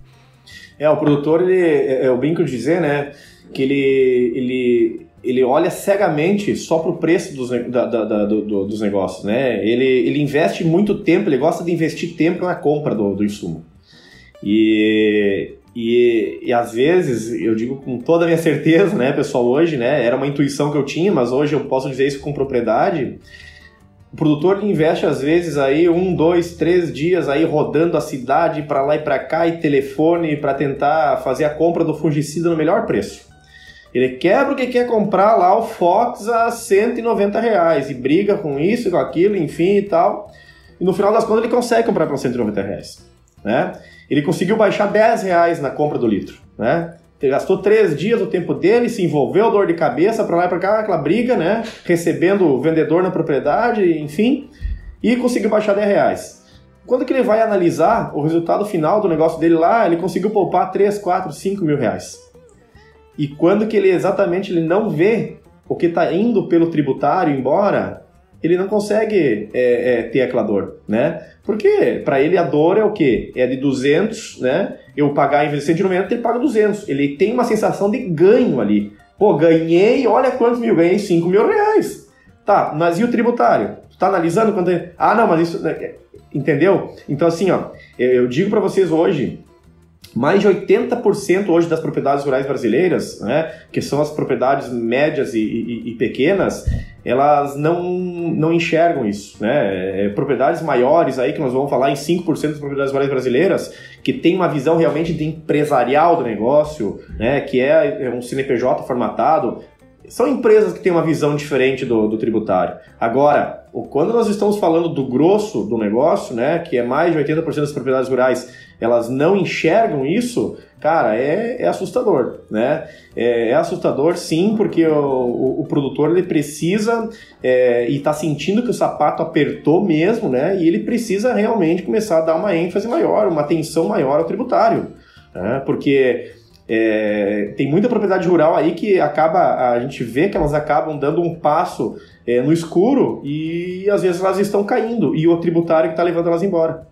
É, o produtor, ele, é, eu brinco de dizer, né, que ele, ele, ele olha cegamente só para o preço dos, da, da, da, do, dos negócios, né? Ele, ele investe muito tempo, ele gosta de investir tempo na compra do, do insumo. E, e, e às vezes, eu digo com toda a minha certeza, né, pessoal, hoje, né, era uma intuição que eu tinha, mas hoje eu posso dizer isso com propriedade. O produtor investe às vezes aí um, dois, três dias aí rodando a cidade para lá e para cá e telefone para tentar fazer a compra do fungicida no melhor preço. Ele quebra o que quer comprar lá o Fox a 190 reais e briga com isso, com aquilo, enfim e tal. E no final das contas ele consegue comprar por 190 reais. Né? Ele conseguiu baixar 10 reais na compra do litro. Né? Ele gastou três dias do tempo dele, se envolveu, dor de cabeça, para lá e para cá, aquela briga, né? recebendo o vendedor na propriedade, enfim, e conseguiu baixar 10 reais. Quando que ele vai analisar o resultado final do negócio dele lá, ele conseguiu poupar 3, 4, 5 mil reais. E quando que ele exatamente ele não vê o que está indo pelo tributário embora, ele não consegue é, é, ter aquela dor, né? Porque para ele a dor é o quê? É de 200, né? Eu pagar em vez de 190, ele paga 200. Ele tem uma sensação de ganho ali. Pô, ganhei, olha quantos mil, ganhei 5 mil reais. Tá, mas e o tributário? Tu tá analisando quanto é? Ah, não, mas isso... Né, entendeu? Então assim, ó, eu digo para vocês hoje, mais de 80% hoje das propriedades rurais brasileiras, né, que são as propriedades médias e, e, e pequenas, elas não, não enxergam isso. Né? É, propriedades maiores, aí que nós vamos falar em 5% das propriedades rurais brasileiras, que tem uma visão realmente de empresarial do negócio, né, que é, é um CNPJ formatado, são empresas que têm uma visão diferente do, do tributário. Agora, quando nós estamos falando do grosso do negócio, né, que é mais de 80% das propriedades rurais, elas não enxergam isso, cara, é, é assustador, né? É, é, assustador sim, porque o, o, o produtor ele precisa é, e está sentindo que o sapato apertou mesmo, né? E ele precisa realmente começar a dar uma ênfase maior, uma atenção maior ao tributário, né? Porque é, tem muita propriedade rural aí que acaba, a gente vê que elas acabam dando um passo é, no escuro e às vezes elas estão caindo e o tributário que está levando elas embora.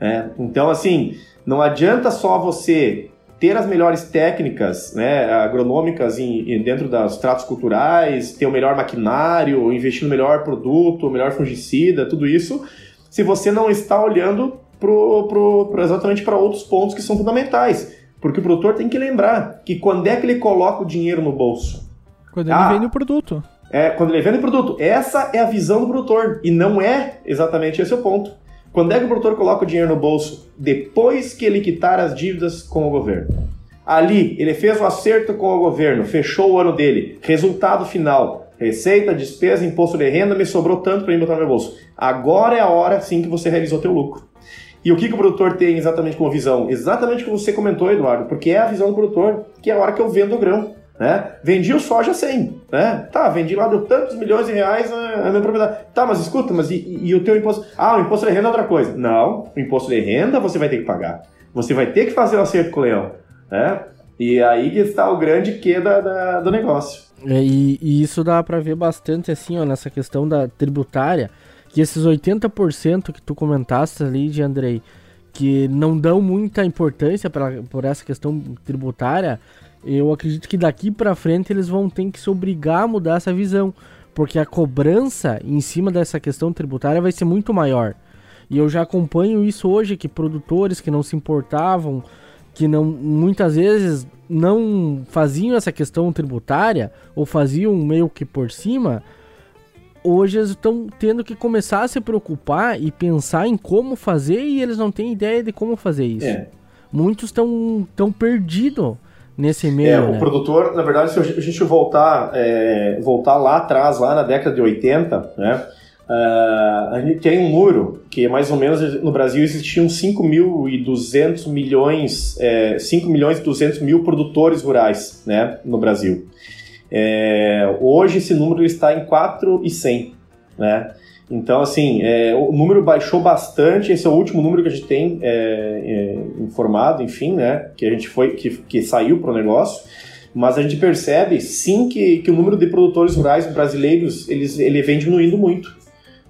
É, então, assim, não adianta só você ter as melhores técnicas né, agronômicas em, em, dentro dos tratos culturais, ter o melhor maquinário, investir no melhor produto, o melhor fungicida, tudo isso, se você não está olhando pro, pro, pro exatamente para outros pontos que são fundamentais porque o produtor tem que lembrar que quando é que ele coloca o dinheiro no bolso? Quando ele ah, vende o produto. É, quando ele vende o produto. Essa é a visão do produtor. E não é exatamente esse o ponto. Quando é que o produtor coloca o dinheiro no bolso? Depois que ele quitar as dívidas com o governo. Ali, ele fez o um acerto com o governo, fechou o ano dele. Resultado final: receita, despesa, imposto de renda, me sobrou tanto para mim botar no meu bolso. Agora é a hora, sim, que você realizou teu lucro. E o que, que o produtor tem exatamente como visão? Exatamente o que você comentou, Eduardo, porque é a visão do produtor, que é a hora que eu vendo o grão. Né? Vendi o soja 100, né? Tá, vendi lá, deu tantos milhões de reais na, minha propriedade. Tá, mas escuta, mas e, e, o teu imposto? Ah, o imposto de renda é outra coisa. Não, o imposto de renda você vai ter que pagar. Você vai ter que fazer o acerto com o leão, né? E aí que está o grande que da, da, do negócio. É, e, e, isso dá para ver bastante assim, ó, nessa questão da tributária, que esses 80% que tu comentaste ali de Andrei, que não dão muita importância pra, por essa questão tributária, eu acredito que daqui para frente eles vão ter que se obrigar a mudar essa visão, porque a cobrança em cima dessa questão tributária vai ser muito maior. E eu já acompanho isso hoje que produtores que não se importavam, que não muitas vezes não faziam essa questão tributária ou faziam meio que por cima, hoje eles estão tendo que começar a se preocupar e pensar em como fazer e eles não têm ideia de como fazer isso. É. Muitos estão tão perdidos nesse meio. É, o né? produtor, na verdade, se a gente voltar, é, voltar lá atrás, lá na década de 80, né? Uh, a gente tem um número que mais ou menos no Brasil existiam 5.200 milhões, é, 5 milhões e 200 mil produtores rurais né, no Brasil. É, hoje esse número está em 4,100, né? Então, assim, é, o número baixou bastante. Esse é o último número que a gente tem é, é, informado, enfim, né? Que a gente foi, que, que saiu para o negócio. Mas a gente percebe, sim, que, que o número de produtores rurais brasileiros eles, ele vem diminuindo muito.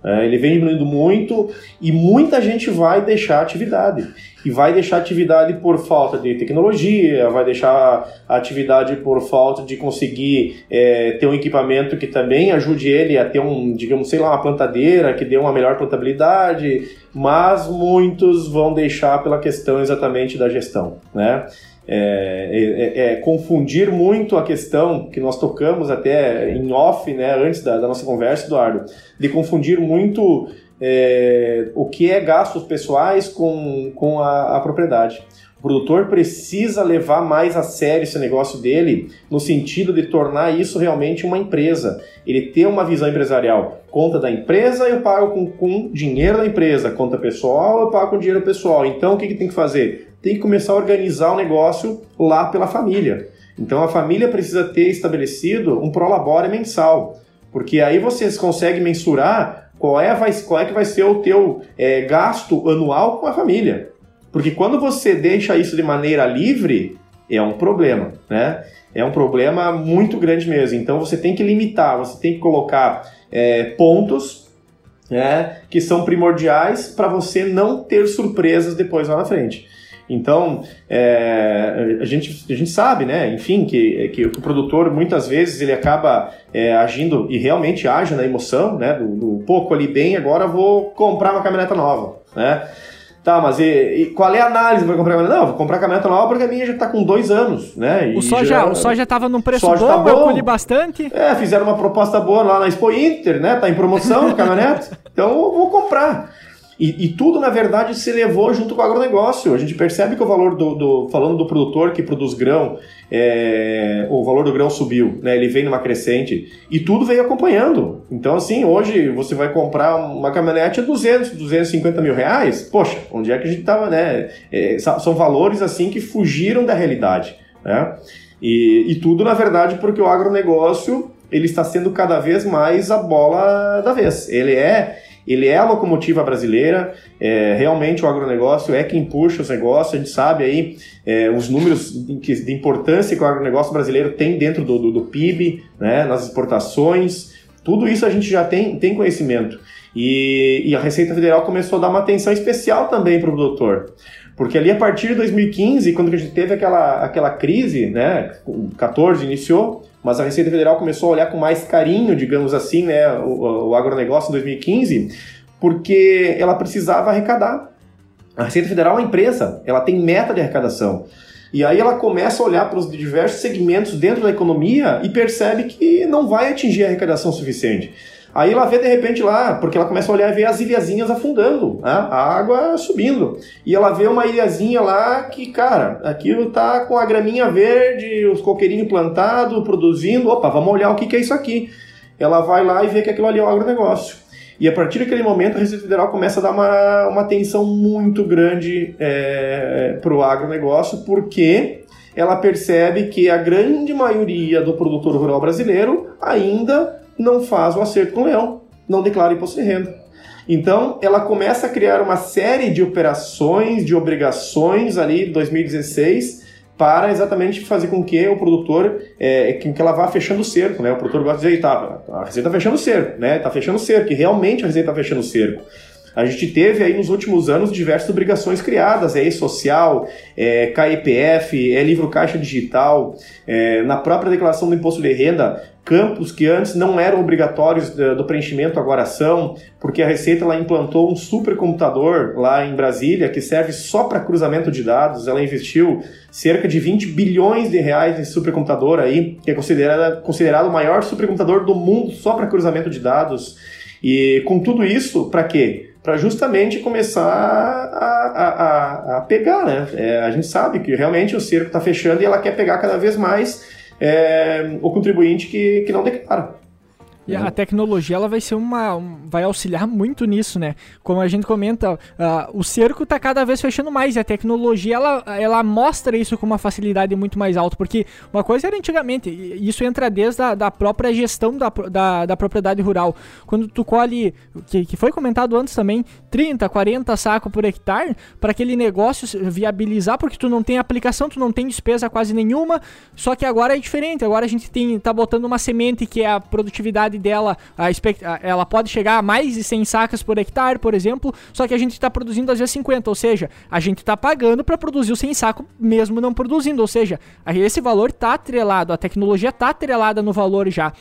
É, ele vem diminuindo muito e muita gente vai deixar a atividade. E vai deixar atividade por falta de tecnologia, vai deixar atividade por falta de conseguir é, ter um equipamento que também ajude ele a ter um, digamos, sei lá, uma plantadeira que dê uma melhor plantabilidade, mas muitos vão deixar pela questão exatamente da gestão, né? É, é, é, confundir muito a questão que nós tocamos até em off, né, antes da, da nossa conversa, Eduardo, de confundir muito é, o que é gastos pessoais com, com a, a propriedade. O produtor precisa levar mais a sério esse negócio dele, no sentido de tornar isso realmente uma empresa. Ele ter uma visão empresarial. Conta da empresa eu pago com, com dinheiro da empresa, conta pessoal eu pago com dinheiro pessoal. Então o que, que tem que fazer? tem que começar a organizar o negócio lá pela família. Então a família precisa ter estabelecido um prolabore mensal, porque aí vocês conseguem mensurar qual é, vai, qual é que vai ser o teu é, gasto anual com a família. Porque quando você deixa isso de maneira livre, é um problema, né? É um problema muito grande mesmo. Então você tem que limitar, você tem que colocar é, pontos né, que são primordiais para você não ter surpresas depois lá na frente. Então, é, a, gente, a gente sabe, né, enfim, que, que o produtor muitas vezes ele acaba é, agindo e realmente age na emoção, né, do, do pouco ali bem, agora vou comprar uma caminhoneta nova, né. Tá, mas e, e qual é a análise para comprar caminhoneta? Não, vou comprar caminhoneta nova porque a minha já está com dois anos, né? o soja, já, o soja tava num preço bom, tá bom, eu colhi bastante. É, fizeram uma proposta boa lá na Expo Inter, né? Tá em promoção a caminhonete, então eu vou comprar. E, e, tudo, na verdade, se levou junto com o agronegócio. A gente percebe que o valor do. do falando do produtor que produz grão, é, o valor do grão subiu, né? ele vem numa crescente. E tudo veio acompanhando. Então, assim, hoje você vai comprar uma caminhonete a 200, 250 mil reais. Poxa, onde é que a gente estava, né? É, são valores, assim, que fugiram da realidade. Né? E, e tudo, na verdade, porque o agronegócio ele está sendo cada vez mais a bola da vez. Ele é ele é a locomotiva brasileira, é, realmente o agronegócio é quem puxa os negócios, a gente sabe aí é, os números de, importância que o agronegócio brasileiro tem dentro do, do, do, PIB, né, nas exportações, tudo isso a gente já tem, tem conhecimento. E, e a Receita Federal começou a dar uma atenção especial também para o produtor. Porque ali a partir de 2015, quando a gente teve aquela, aquela crise, né, 14 iniciou, mas a Receita Federal começou a olhar com mais carinho, digamos assim, né, o, o agronegócio em 2015, porque ela precisava arrecadar. A Receita Federal é uma empresa, ela tem meta de arrecadação. E aí ela começa a olhar para os diversos segmentos dentro da economia e percebe que não vai atingir a arrecadação suficiente. Aí ela vê de repente lá, porque ela começa a olhar e ver as ilhazinhas afundando, né? a água subindo. E ela vê uma ilhazinha lá que, cara, aquilo tá com a graminha verde, os coqueirinhos plantados, produzindo. Opa, vamos olhar o que, que é isso aqui. Ela vai lá e vê que aquilo ali é um agronegócio. E a partir daquele momento a Receita Federal começa a dar uma, uma atenção muito grande é, para o agronegócio, porque ela percebe que a grande maioria do produtor rural brasileiro ainda não faz o acerto com o leão, não declara imposto de renda. Então, ela começa a criar uma série de operações, de obrigações ali em 2016 para exatamente fazer com que o produtor, é, que ela vá fechando o cerco, né? O produtor gosta de dizer, tá, a receita está fechando o cerco, né? Está fechando o cerco, e realmente a receita está fechando o cerco. A gente teve aí nos últimos anos diversas obrigações criadas, é social, é KEPF, é livro caixa digital, é, na própria declaração do imposto de renda, campos que antes não eram obrigatórios do preenchimento agora são, porque a Receita ela implantou um supercomputador lá em Brasília que serve só para cruzamento de dados. Ela investiu cerca de 20 bilhões de reais nesse supercomputador aí, que é considerado, considerado o maior supercomputador do mundo só para cruzamento de dados. E com tudo isso, para quê? Para justamente começar a, a, a, a pegar, né? É, a gente sabe que realmente o cerco está fechando e ela quer pegar cada vez mais é, o contribuinte que, que não declara. E a tecnologia ela vai ser uma. vai auxiliar muito nisso, né? Como a gente comenta, uh, o cerco está cada vez fechando mais e a tecnologia ela, ela mostra isso com uma facilidade muito mais alta. Porque uma coisa era antigamente, isso entra desde a da própria gestão da, da, da, propriedade rural. Quando tu colhe, que, que foi comentado antes também, 30, 40 sacos por hectare, para aquele negócio viabilizar, porque tu não tem aplicação, tu não tem despesa quase nenhuma. Só que agora é diferente, agora a gente tem, tá botando uma semente que é a produtividade dela, a ela pode chegar a mais de 100 sacas por hectare, por exemplo, só que a gente está produzindo às vezes 50, ou seja, a gente está pagando para produzir os 100 sacos mesmo não produzindo, ou seja, esse valor está atrelado, a tecnologia está atrelada no valor já.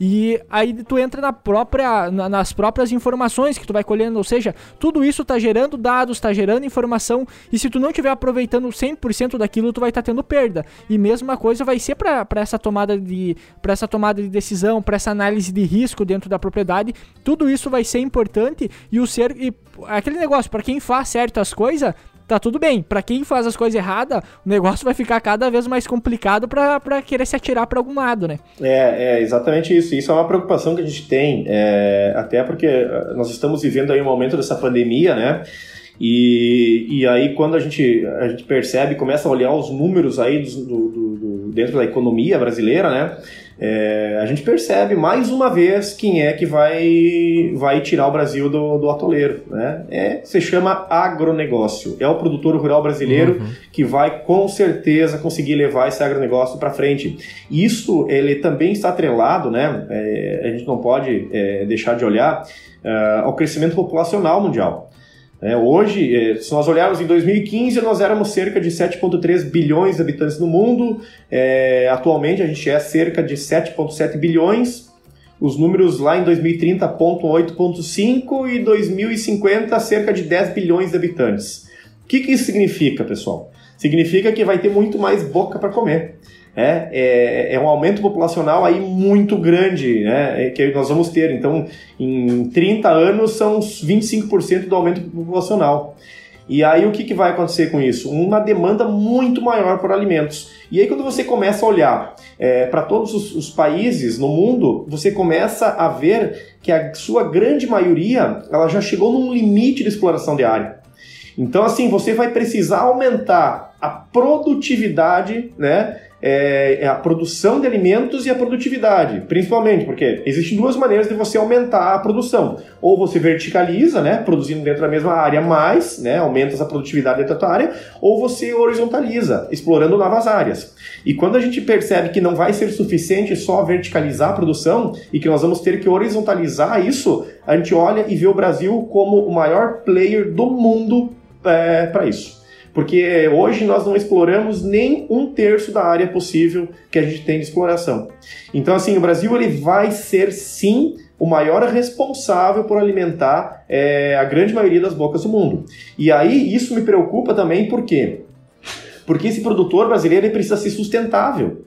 E aí tu entra na própria, na, nas próprias informações que tu vai colhendo, ou seja, tudo isso está gerando dados, está gerando informação, e se tu não estiver aproveitando 100% daquilo, tu vai estar tá tendo perda. E mesma coisa vai ser para essa tomada de para essa tomada de decisão, para essa análise de risco dentro da propriedade, tudo isso vai ser importante e o ser e aquele negócio para quem faz certo as coisas, tá tudo bem. Para quem faz as coisas erradas, o negócio vai ficar cada vez mais complicado para querer se atirar para algum lado, né? É, é exatamente isso. Isso é uma preocupação que a gente tem, é, até porque eh, nós estamos vivendo aí um momento dessa pandemia, né? E, e aí quando a gente, a gente percebe, começa a olhar os números aí do, do, do dentro da economia brasileira, né? é, a gente percebe mais uma vez quem é que vai, vai tirar o Brasil do, do atoleiro. Né? É, se chama agronegócio. É o produtor rural brasileiro uhum. que vai com certeza conseguir levar esse agronegócio para frente. Isso ele também está atrelado, né? É, a gente não pode é, deixar de olhar uh, ao crescimento populacional mundial. É, hoje, é, se nós olharmos em 2015, nós éramos cerca de 7,3 bilhões de habitantes no mundo. É, atualmente, a gente é cerca de 7,7 bilhões. Os números lá em 2030 apontam 8,5 e 2050 cerca de 10 bilhões de habitantes. O que, que isso significa, pessoal? Significa que vai ter muito mais boca para comer. É, é, é, um aumento populacional aí muito grande né, é, que nós vamos ter. Então, em 30 anos, são 25% do aumento populacional. E aí, o que, que vai acontecer com isso? Uma demanda muito maior por alimentos. E aí, quando você começa a olhar é, para todos os, os, países no mundo, você começa a ver que a sua grande maioria ela já chegou num limite de exploração de área. Então, assim, você vai precisar aumentar a produtividade, né? É, é, a produção de alimentos e a produtividade, principalmente, porque existem duas maneiras de você aumentar a produção. Ou você verticaliza, né, produzindo dentro da mesma área mais, né, aumenta essa produtividade da tua área, ou você horizontaliza, explorando novas áreas. E quando a gente percebe que não vai ser suficiente só verticalizar a produção e que nós vamos ter que horizontalizar isso, a gente olha e vê o Brasil como o maior player do mundo é, para isso porque hoje nós não exploramos nem um terço da área possível que a gente tem de exploração. Então, assim, o Brasil ele vai ser sim o maior responsável por alimentar é, a grande maioria das bocas do mundo. E aí isso me preocupa também, por quê? Porque esse produtor brasileiro ele precisa ser sustentável.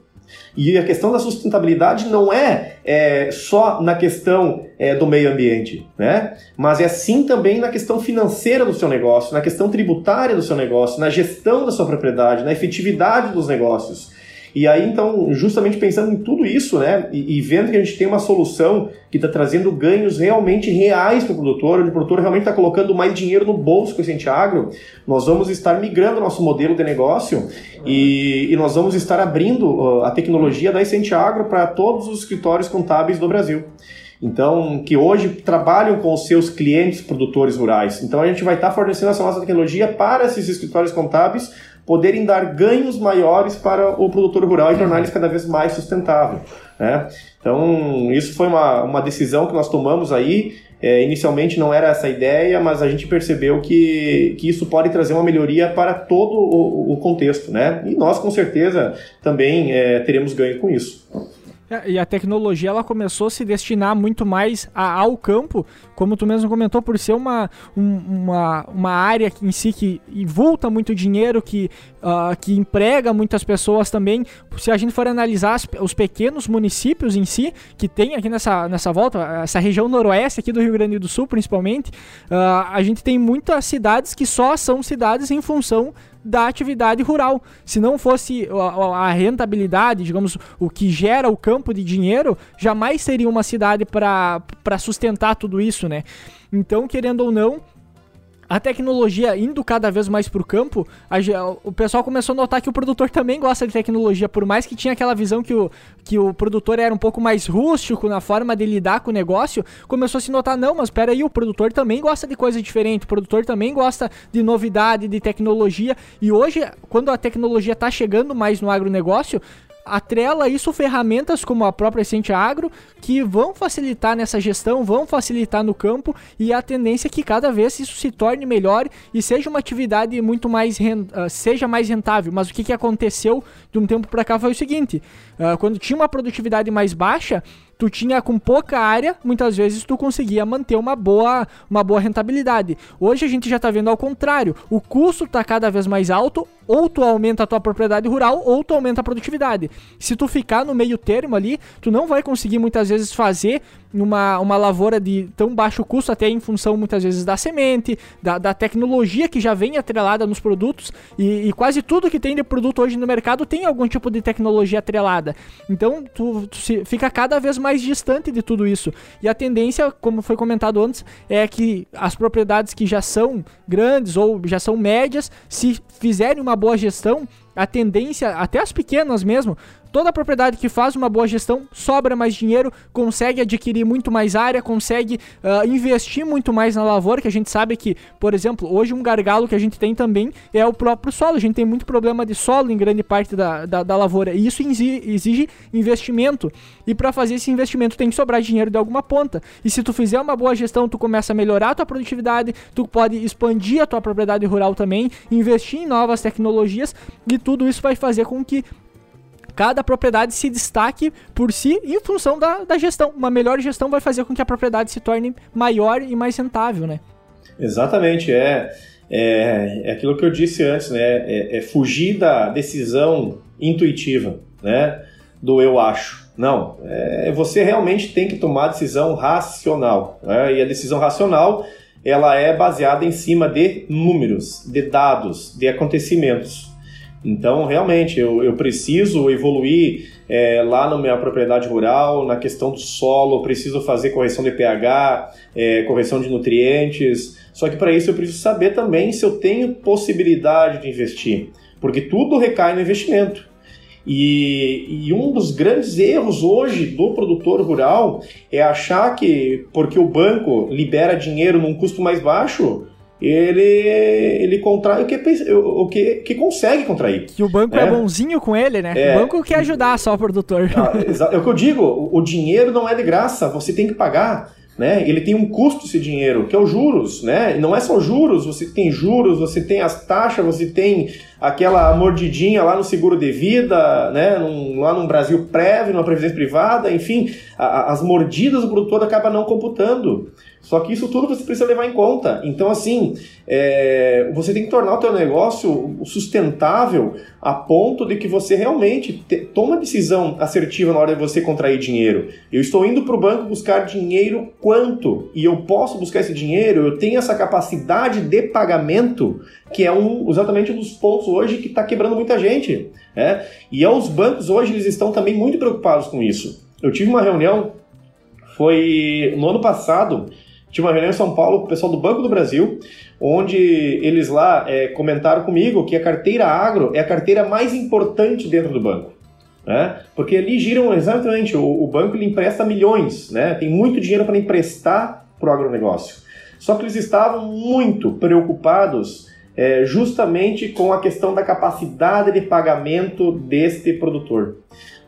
E a questão da sustentabilidade não é, é só na questão é, do meio ambiente, né? mas é sim também na questão financeira do seu negócio, na questão tributária do seu negócio, na gestão da sua propriedade, na efetividade dos negócios. E aí, então, justamente pensando em tudo isso, né, e, e vendo que a gente tem uma solução que está trazendo ganhos realmente reais para o produtor, onde o produtor realmente está colocando mais dinheiro no bolso com esse agro, nós vamos estar migrando nosso modelo de negócio e, e nós vamos estar abrindo a tecnologia da Essente Agro para todos os escritórios contábeis do Brasil. Então, que hoje trabalham com os seus clientes produtores rurais. Então, a gente vai estar fornecendo essa nossa tecnologia para esses escritórios contábeis poderem dar ganhos maiores para o produtor rural e tornar eles cada vez mais sustentável. Né? Então, isso foi uma, uma decisão que nós tomamos aí. É, inicialmente não era essa a ideia, mas a gente percebeu que, que isso pode trazer uma melhoria para todo o, o contexto. Né? E nós, com certeza, também é, teremos ganho com isso. É, e a tecnologia ela começou a se destinar muito mais a, ao campo, como tu mesmo comentou, por ser uma, um, uma, uma área em si que volta muito dinheiro, que, uh, que emprega muitas pessoas também. Se a gente for analisar as, os pequenos municípios em si, que tem aqui nessa, nessa volta, essa região noroeste aqui do Rio Grande do Sul principalmente, uh, a gente tem muitas cidades que só são cidades em função da atividade rural. Se não fosse a, rentabilidade, digamos, o que gera o campo de dinheiro, jamais seria uma cidade para sustentar tudo isso, né? Então, querendo ou não, a tecnologia indo cada vez mais para o campo, a, o pessoal começou a notar que o produtor também gosta de tecnologia, por mais que tinha aquela visão que o, que o produtor era um pouco mais rústico na forma de lidar com o negócio, começou a se notar, não, mas espera aí, o produtor também gosta de coisa diferente, o produtor também gosta de novidade, de tecnologia, e hoje, quando a tecnologia está chegando mais no agronegócio, atrela isso ferramentas como a própria Essente Agro que vão facilitar nessa gestão, vão facilitar no campo e a tendência é que cada vez isso se torne melhor e seja uma atividade muito mais uh, seja mais rentável. Mas o que, que aconteceu de um tempo para cá foi o seguinte: uh, quando tinha uma produtividade mais baixa, tu tinha com pouca área, muitas vezes tu conseguia manter uma boa, uma boa rentabilidade. Hoje a gente já está vendo ao contrário, o custo está cada vez mais alto, ou tu aumenta a tua propriedade rural, ou tu aumenta a produtividade. Se tu ficar no meio termo ali, tu não vai conseguir muitas vezes fazer uma, uma lavoura de tão baixo custo, até em função muitas vezes da semente, da, da tecnologia que já vem atrelada nos produtos, e, e, quase tudo que tem de produto hoje no mercado tem algum tipo de tecnologia atrelada. Então tu, tu se, fica cada vez mais distante de tudo isso. E a tendência, como foi comentado antes, é que as propriedades que já são grandes ou já são médias, se fizerem uma boa gestão, a tendência, até as pequenas mesmo, Toda propriedade que faz uma boa gestão sobra mais dinheiro, consegue adquirir muito mais área, consegue uh, investir muito mais na lavoura, que a gente sabe que, por exemplo, hoje um gargalo que a gente tem também é o próprio solo. A gente tem muito problema de solo em grande parte da, da, da lavoura e isso exige investimento. E para fazer esse investimento tem que sobrar dinheiro de alguma ponta. E se tu fizer uma boa gestão, tu começa a melhorar a tua produtividade, tu pode expandir a tua propriedade rural também, investir em novas tecnologias e tudo isso vai fazer com que cada propriedade se destaque por si em função da, da gestão. Uma melhor gestão vai fazer com que a propriedade se torne maior e mais rentável, né? Exatamente, é, é, é aquilo que eu disse antes, né? É, é fugir da decisão intuitiva, né? Do eu acho. Não, é, você realmente tem que tomar a decisão racional. Né? E a decisão racional ela é baseada em cima de números, de dados, de acontecimentos. Então, realmente, eu, eu preciso evoluir é, lá na minha propriedade rural, na questão do solo, preciso fazer correção de pH, é, correção de nutrientes. Só que para isso eu preciso saber também se eu tenho possibilidade de investir, porque tudo recai no investimento. E, e, um dos grandes erros hoje do produtor rural é achar que porque o banco libera dinheiro num custo mais baixo, ele, ele contrai o que, o que, que consegue contrair. Que o banco é, é bonzinho com ele, né? É, o banco quer ajudar só o produtor. Ah, é o que eu digo, o dinheiro não é de graça, você tem que pagar. Né? Ele tem um custo esse dinheiro, que é os juros, né? E não é só juros, você tem juros, você tem as taxas, você tem aquela mordidinha lá no seguro de vida, né? Num, lá no Brasil Prévio, numa previdência privada, enfim, a, as mordidas do produtor acaba não computando. Só que isso tudo você precisa levar em conta. Então, assim, é, você tem que tornar o teu negócio sustentável a ponto de que você realmente te, toma decisão assertiva na hora de você contrair dinheiro. Eu estou indo para o banco buscar dinheiro quanto? E eu posso buscar esse dinheiro, eu tenho essa capacidade de pagamento, que é um, exatamente um dos pontos hoje que está quebrando muita gente. Né? E é, os bancos hoje eles estão também muito preocupados com isso. Eu tive uma reunião, foi no ano passado, Tive uma reunião em São Paulo com o pessoal do Banco do Brasil, onde eles lá é, comentaram comigo que a carteira agro é a carteira mais importante dentro do banco. Né? Porque ali giram exatamente, o, o banco ele empresta milhões, né? tem muito dinheiro para emprestar para o agronegócio. Só que eles estavam muito preocupados é, justamente com a questão da capacidade de pagamento deste produtor.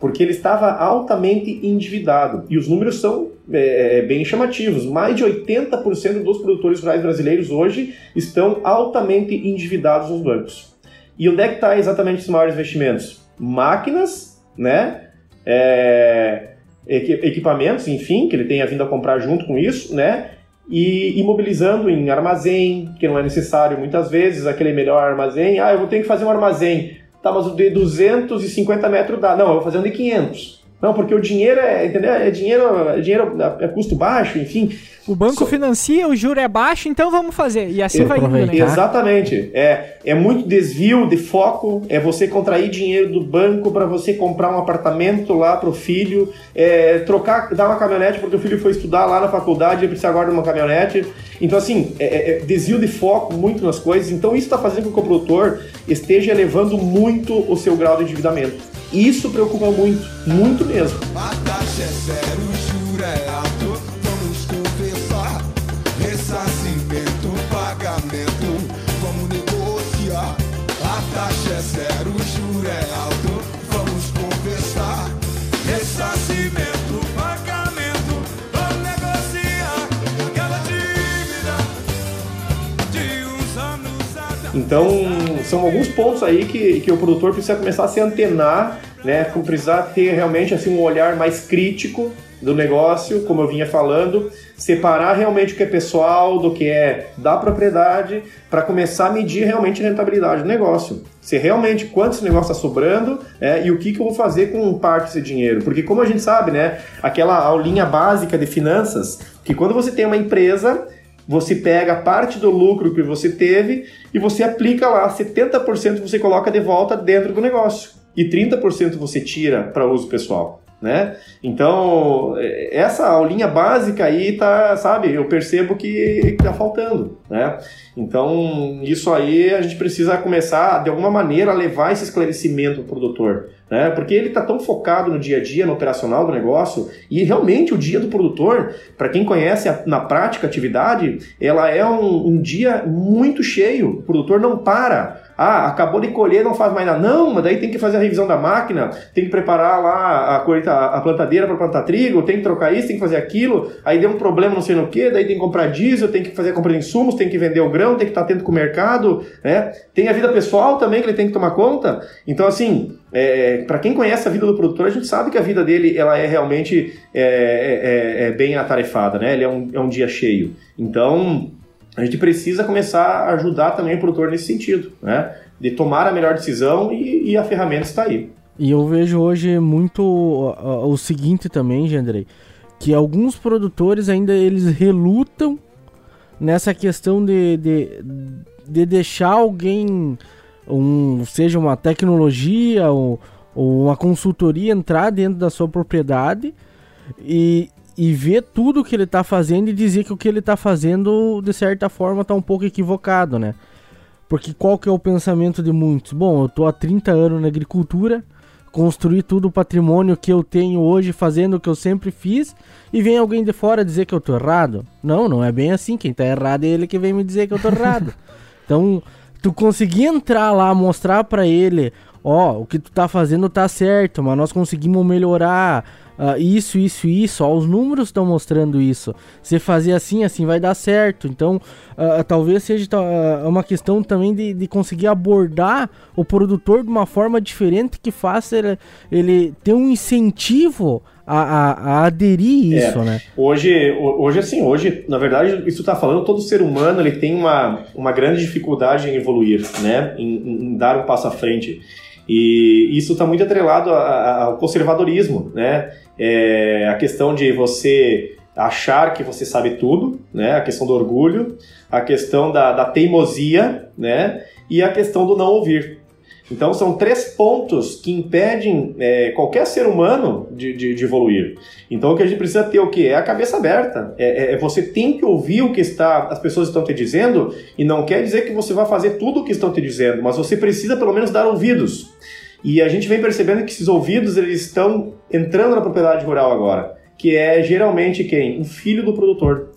Porque ele estava altamente endividado. E os números são é, é bem chamativos. Mais de 80% dos produtores rurais brasileiros hoje estão altamente endividados nos bancos. E onde é que está exatamente os maiores investimentos? Máquinas, né? É, equipamentos, enfim, que ele tenha vindo a comprar junto com isso, né? E imobilizando em armazém, que não é necessário muitas vezes, aquele melhor armazém. Ah, eu vou ter que fazer um armazém. Tá, mas o de 250 metros dá. Não, eu vou fazer um de 500. Não, porque o dinheiro é, entendeu? É dinheiro, é dinheiro é custo baixo, enfim. O banco so... financia, o juro é baixo, então vamos fazer. E assim vai indo, né? Exatamente. É, é muito desvio de foco, é você contrair dinheiro do banco para você comprar um apartamento lá pro filho, é, trocar, dar uma caminhonete porque o filho foi estudar lá na faculdade e precisa agora de uma caminhonete. Então, assim, é, é, é desvio de foco muito nas coisas. Então, isso está fazendo com que o produtor esteja elevando muito o seu grau de endividamento. Isso preocupa muito, muito mesmo. A taxa é zero, Então, são alguns pontos aí que, que o produtor precisa começar a se antenar né? Precisar ter realmente assim um olhar mais crítico do negócio, como eu vinha falando, separar realmente o que é pessoal do que é da propriedade, para começar a medir realmente a rentabilidade do negócio. Se realmente quanto esse negócio está sobrando é, e o que, que eu vou fazer com parte desse dinheiro. Porque como a gente sabe, né, aquela aulinha básica de finanças, que quando você tem uma empresa, você pega parte do lucro que você teve e você aplica lá, 70% você coloca de volta dentro do negócio e 30% você tira para uso pessoal. Né? Então, é, essa aulinha básica aí tá, sabe, eu percebo que tá faltando, né? Então, isso aí a gente precisa começar, de alguma maneira, a levar esse esclarecimento ao produtor, né? Porque ele está tão focado no dia a dia, no operacional do negócio, e realmente o dia do produtor, para quem conhece a, na prática a atividade, ela é um, um dia muito cheio, o produtor não para, ah, acabou de colher, não faz mais nada. Não, mas daí tem que fazer a revisão da máquina, tem que preparar lá a, colheita, a plantadeira para plantar trigo, tem que trocar isso, tem que fazer aquilo. Aí deu um problema, não sei no que, daí tem que comprar diesel, tem que fazer a compra de insumos, tem que vender o grão, tem que estar atento com o mercado, né? Tem a vida pessoal também que ele tem que tomar conta. Então, assim, é, para quem conhece a vida do produtor, a gente sabe que a vida dele ela é realmente é, é, é, é bem atarefada, né? Ele é um, é um dia cheio. Então, a gente precisa começar a ajudar também o produtor nesse sentido, né? De tomar a melhor decisão e, e a ferramenta está aí. E eu vejo hoje muito o seguinte também, Gendrei, que alguns produtores ainda eles relutam nessa questão de, de, de deixar alguém, um, seja uma tecnologia ou, ou uma consultoria entrar dentro da sua propriedade e, e ver tudo que ele está fazendo e dizer que o que ele está fazendo, de certa forma, está um pouco equivocado, né? Porque qual que é o pensamento de muitos? Bom, eu tô há 30 anos na agricultura, construí tudo o patrimônio que eu tenho hoje fazendo o que eu sempre fiz e vem alguém de fora dizer que eu tô errado. Não, não é bem assim. Quem tá errado é ele que vem me dizer que eu tô errado. então, tu conseguir entrar lá, mostrar para ele, ó, o que tu tá fazendo tá certo, mas nós conseguimos melhorar uh, isso, isso, isso. Ó, os números estão mostrando isso. Se fazer assim, assim vai dar certo. Então, uh, talvez seja uh, uma questão também de, de, conseguir abordar o produtor de uma forma diferente que faça ele, ele ter um incentivo a, a, a, aderir é, isso, né? Hoje, hoje, assim, hoje, na verdade, isso está falando, todo ser humano ele tem uma, uma grande dificuldade em evoluir, né? Em, em dar um passo à frente. E isso está muito atrelado ao conservadorismo, né? É a questão de você achar que você sabe tudo, né? A questão do orgulho, a questão da, da teimosia, né? E a questão do não ouvir. Então são três pontos que impedem é, qualquer ser humano de, de, de, evoluir. Então o que a gente precisa ter o é a cabeça aberta. É, é, é, você tem que ouvir o que está, as pessoas estão te dizendo e não quer dizer que você vai fazer tudo o que estão te dizendo, mas você precisa pelo menos dar ouvidos. E a gente vem percebendo que esses ouvidos eles estão entrando na propriedade rural agora, que é geralmente quem? Um filho do produtor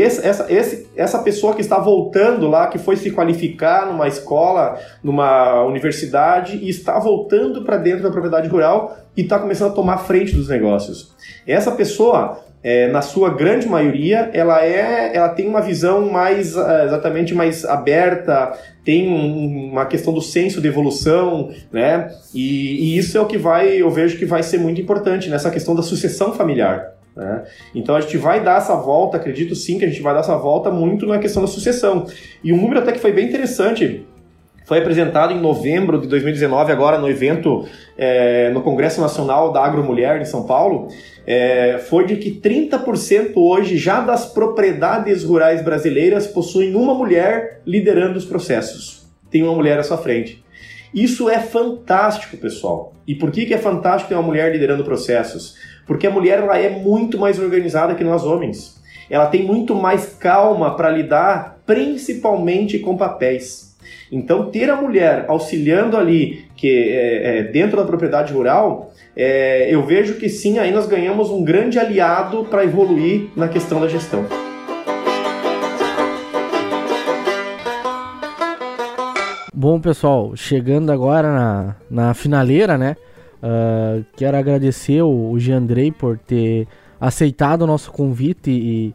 esse, essa, esse, essa pessoa que está voltando lá, que foi se qualificar numa escola, numa universidade e está voltando para dentro da propriedade rural e está começando a tomar frente dos negócios. Essa pessoa, é, na sua grande maioria, ela é, ela tem uma visão mais é, exatamente mais aberta, tem um, uma questão do senso de evolução, né? E, e, isso é o que vai, eu vejo que vai ser muito importante nessa questão da sucessão familiar. Né? Então a gente vai dar essa volta, acredito sim que a gente vai dar essa volta muito na questão da sucessão. E um número até que foi bem interessante foi apresentado em novembro de 2019, agora no evento é, no Congresso Nacional da Agromulher em São Paulo, é, foi de que 30% hoje já das propriedades rurais brasileiras possuem uma mulher liderando os processos. Tem uma mulher à sua frente. Isso é fantástico, pessoal. E por que, que é fantástico ter uma mulher liderando processos? Porque a mulher ela é muito mais organizada que nós homens. Ela tem muito mais calma para lidar, principalmente com papéis. Então, ter a mulher auxiliando ali, que é, é, dentro da propriedade rural, é, eu vejo que sim, aí nós ganhamos um grande aliado para evoluir na questão da gestão. Bom, pessoal, chegando agora na, na finaleira, né? Uh, quero agradecer o, o Giandrei por ter aceitado o nosso convite e,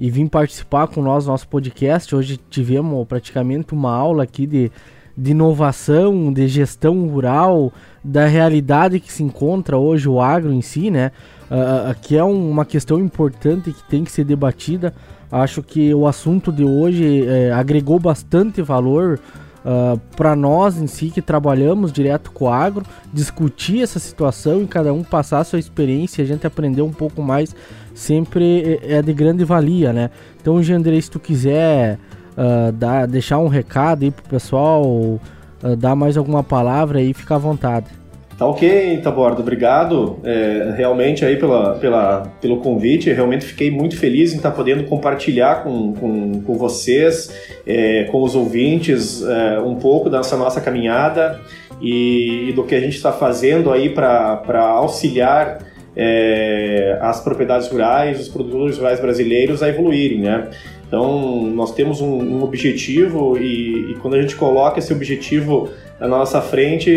e vir participar com nós no nosso podcast. Hoje tivemos praticamente uma aula aqui de, de inovação, de gestão rural, da realidade que se encontra hoje o agro em si, né? Uh, que é um, uma questão importante que tem que ser debatida. Acho que o assunto de hoje é, agregou bastante valor uh, ah, para nós em si que trabalhamos direto com o agro, discutir essa situação e cada um passar a sua experiência a gente aprender um pouco mais sempre é, é de grande valia, né? Então, Gendrei, se tu quiser uh, dar, deixar um recado aí pro pessoal, uh, dar mais alguma palavra aí, fica à vontade. Tá ok, Taborda, obrigado é, realmente aí pela, pela, pelo convite. Eu realmente fiquei muito feliz em estar podendo compartilhar com, com, com vocês, é, com os ouvintes, é, um pouco dessa nossa caminhada e, e do que a gente está fazendo aí para auxiliar é, as propriedades rurais, os produtores rurais brasileiros a evoluírem, né? Então, nós temos um, um objetivo e, e, quando a gente coloca esse objetivo na nossa frente,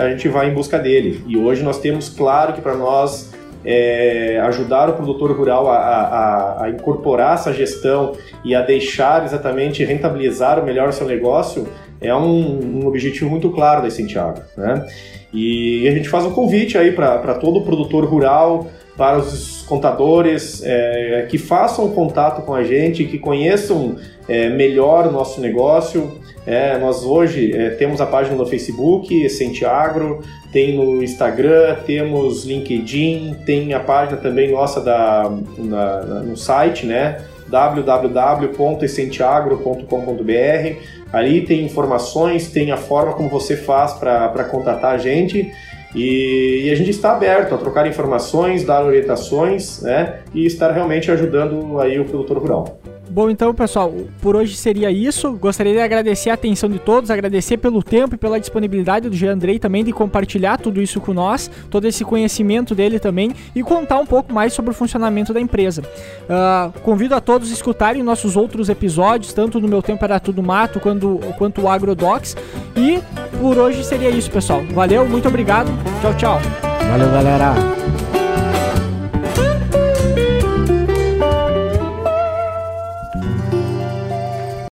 a gente vai em busca dele. E hoje nós temos claro que para nós é, ajudar o produtor rural a, a, a, incorporar essa gestão e a deixar exatamente rentabilizar o melhor seu negócio é um, um objetivo muito claro da Santiago, né? E a gente faz um convite aí para todo produtor rural, para os contadores é, que façam contato com a gente, que conheçam é, melhor o nosso negócio. É, nós hoje é, temos a página no Facebook, Essente Agro, tem no Instagram, temos LinkedIn, tem a página também nossa da, na, na, no site, né? www.essenteagro.com.br. Ali tem informações, tem a forma como você faz para contatar a gente. E, e, a gente está aberto a trocar informações, dar orientações, né? E estar realmente ajudando aí o produtor rural. Bom, então, pessoal, por hoje seria isso. Gostaria de agradecer a atenção de todos, agradecer pelo tempo e pela disponibilidade do Jean Andrei também de compartilhar tudo isso com nós, todo esse conhecimento dele também e contar um pouco mais sobre o funcionamento da empresa. Uh, convido a todos a escutarem nossos outros episódios, tanto no Meu Tempo Era Tudo Mato quanto, quanto o Agrodocs. E por hoje seria isso, pessoal. Valeu, muito obrigado. Tchau, tchau. Valeu, galera.